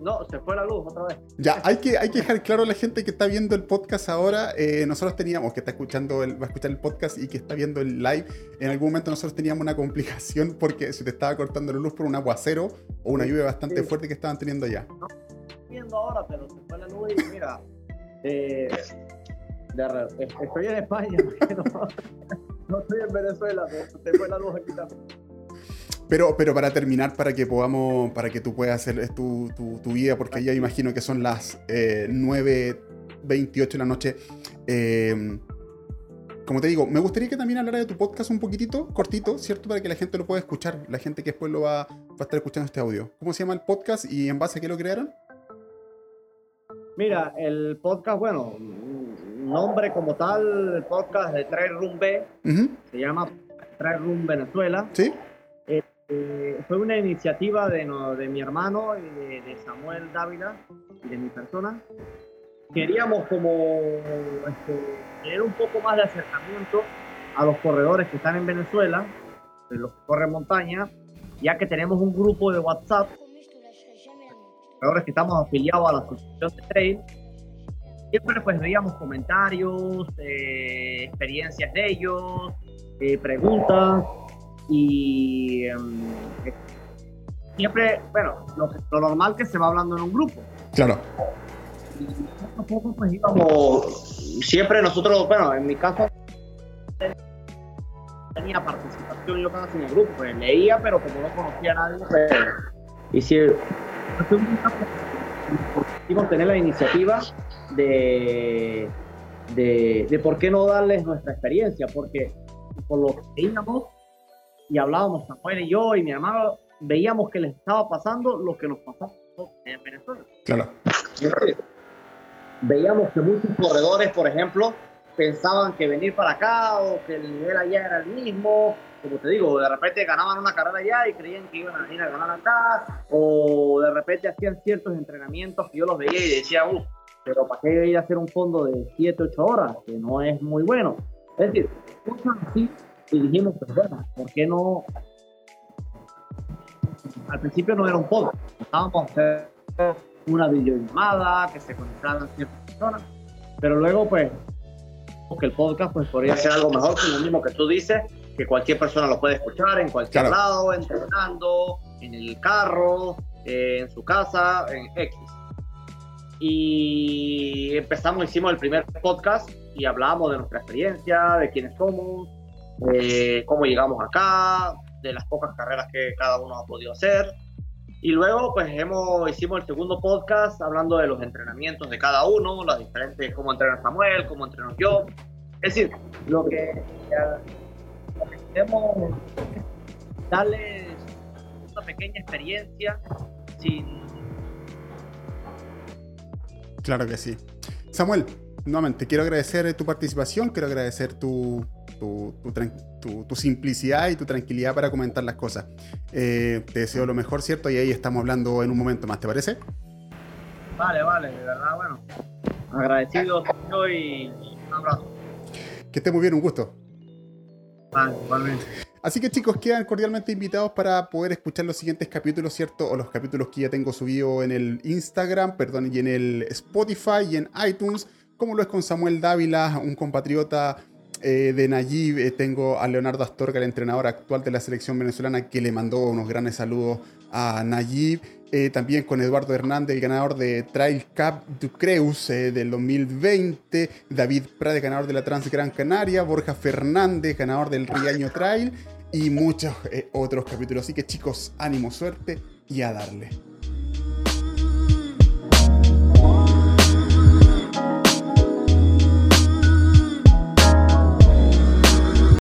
No, se fue la luz otra vez. Ya, hay que, hay que dejar claro a la gente que está viendo el podcast ahora. Eh, nosotros teníamos, que está escuchando, el, va a escuchar el podcast y que está viendo el live. En algún momento nosotros teníamos una complicación porque se te estaba cortando la luz por un aguacero o una lluvia bastante fuerte que estaban teniendo allá. No, viendo ahora, pero se fue la luz y mira, eh, estoy en España, no, no, estoy en Venezuela, se fue la luz aquí también. Pero, pero para terminar, para que podamos, para que tú puedas hacer tu, tu, vida, porque ya imagino que son las eh, 9.28 de la noche. Eh, como te digo, me gustaría que también hablara de tu podcast un poquitito, cortito, ¿cierto? Para que la gente lo pueda escuchar, la gente que después lo va, va a estar escuchando este audio. ¿Cómo se llama el podcast y en base a qué lo crearon? Mira, el podcast, bueno, nombre como tal, el podcast de Trail Room B, se llama Trail Room Venezuela. Sí. Eh, fue una iniciativa de, de mi hermano y de, Samuel Dávila y de mi persona. Queríamos como este, tener un poco más de acercamiento a los corredores que están en Venezuela, de los que corren montaña, ya que tenemos un grupo de WhatsApp, corredores que estamos afiliados a la Asociación de Trail, siempre pues veíamos comentarios, eh, experiencias de ellos, eh, preguntas, y em, siempre, bueno, lo, lo, normal que se va hablando en un grupo. Claro. Y poco a poco pues íbamos, siempre nosotros, bueno, en mi caso tenía participación yo casi en el grupo, pues, leía, pero como no conocía a nadie, pues, y si tener la iniciativa de de, por qué no darles nuestra experiencia, porque por lo que veíamos y hablábamos Samuel y yo y mi hermano, veíamos que les estaba pasando lo que nos pasó en Venezuela. Claro. Veíamos que muchos corredores, por ejemplo, pensaban que venir para acá o que el nivel allá era el mismo. Como te digo, de repente ganaban una carrera allá y creían que iban a venir a ganar acá, o de repente hacían ciertos entrenamientos que yo los veía y decía, uff, pero ¿para qué ir a hacer un fondo de 7, 8 horas? Que no es muy bueno. Es decir, así y dijimos, pues bueno, ¿por qué no? Al principio no era un fondo, estábamos hacer una videollamada, que se conectaran ciertas personas, pero luego pues que el podcast pues podría ser algo mejor que lo mismo que tú dices, que cualquier persona lo puede escuchar en cualquier lado, entrenando, en el carro, eh, en su casa, en X. Y empezamos, hicimos el primer podcast y hablábamos de nuestra experiencia, de quiénes somos, cómo llegamos acá, de las pocas carreras que cada uno ha podido hacer. Y luego, pues hemos, hicimos el segundo podcast hablando de los entrenamientos de cada uno, las diferentes, cómo entrena Samuel, cómo entreno yo. Es decir, lo que, queremos darles una pequeña experiencia sin... Claro que sí. Samuel, nuevamente, quiero agradecer tu participación, quiero agradecer tu, tu, tu, simplicidad y tu tranquilidad para comentar las cosas. Eh, te deseo lo mejor, ¿cierto? Y ahí estamos hablando en un momento más, ¿te parece? Vale, vale, de verdad, bueno. Agradecido y un abrazo. Que esté muy bien, un gusto. Vale, igualmente. Así que chicos, quedan cordialmente invitados para poder escuchar los siguientes capítulos, ¿cierto? O los capítulos que ya tengo subido en el Instagram, perdón, y en el Spotify y en iTunes, como lo es con Samuel Dávila, un compatriota eh, de Nayib eh, tengo a Leonardo Astorga, el entrenador actual de la selección venezolana, que le mandó unos grandes saludos a Nayib. Eh, también con Eduardo Hernández, el ganador de Trail Cup du Creus del 2020. David Prade, ganador de la Trans Gran Canaria. Borja Fernández, ganador del Riaño Trail. Y muchos otros capítulos. Así que chicos, ánimo, suerte y a darle.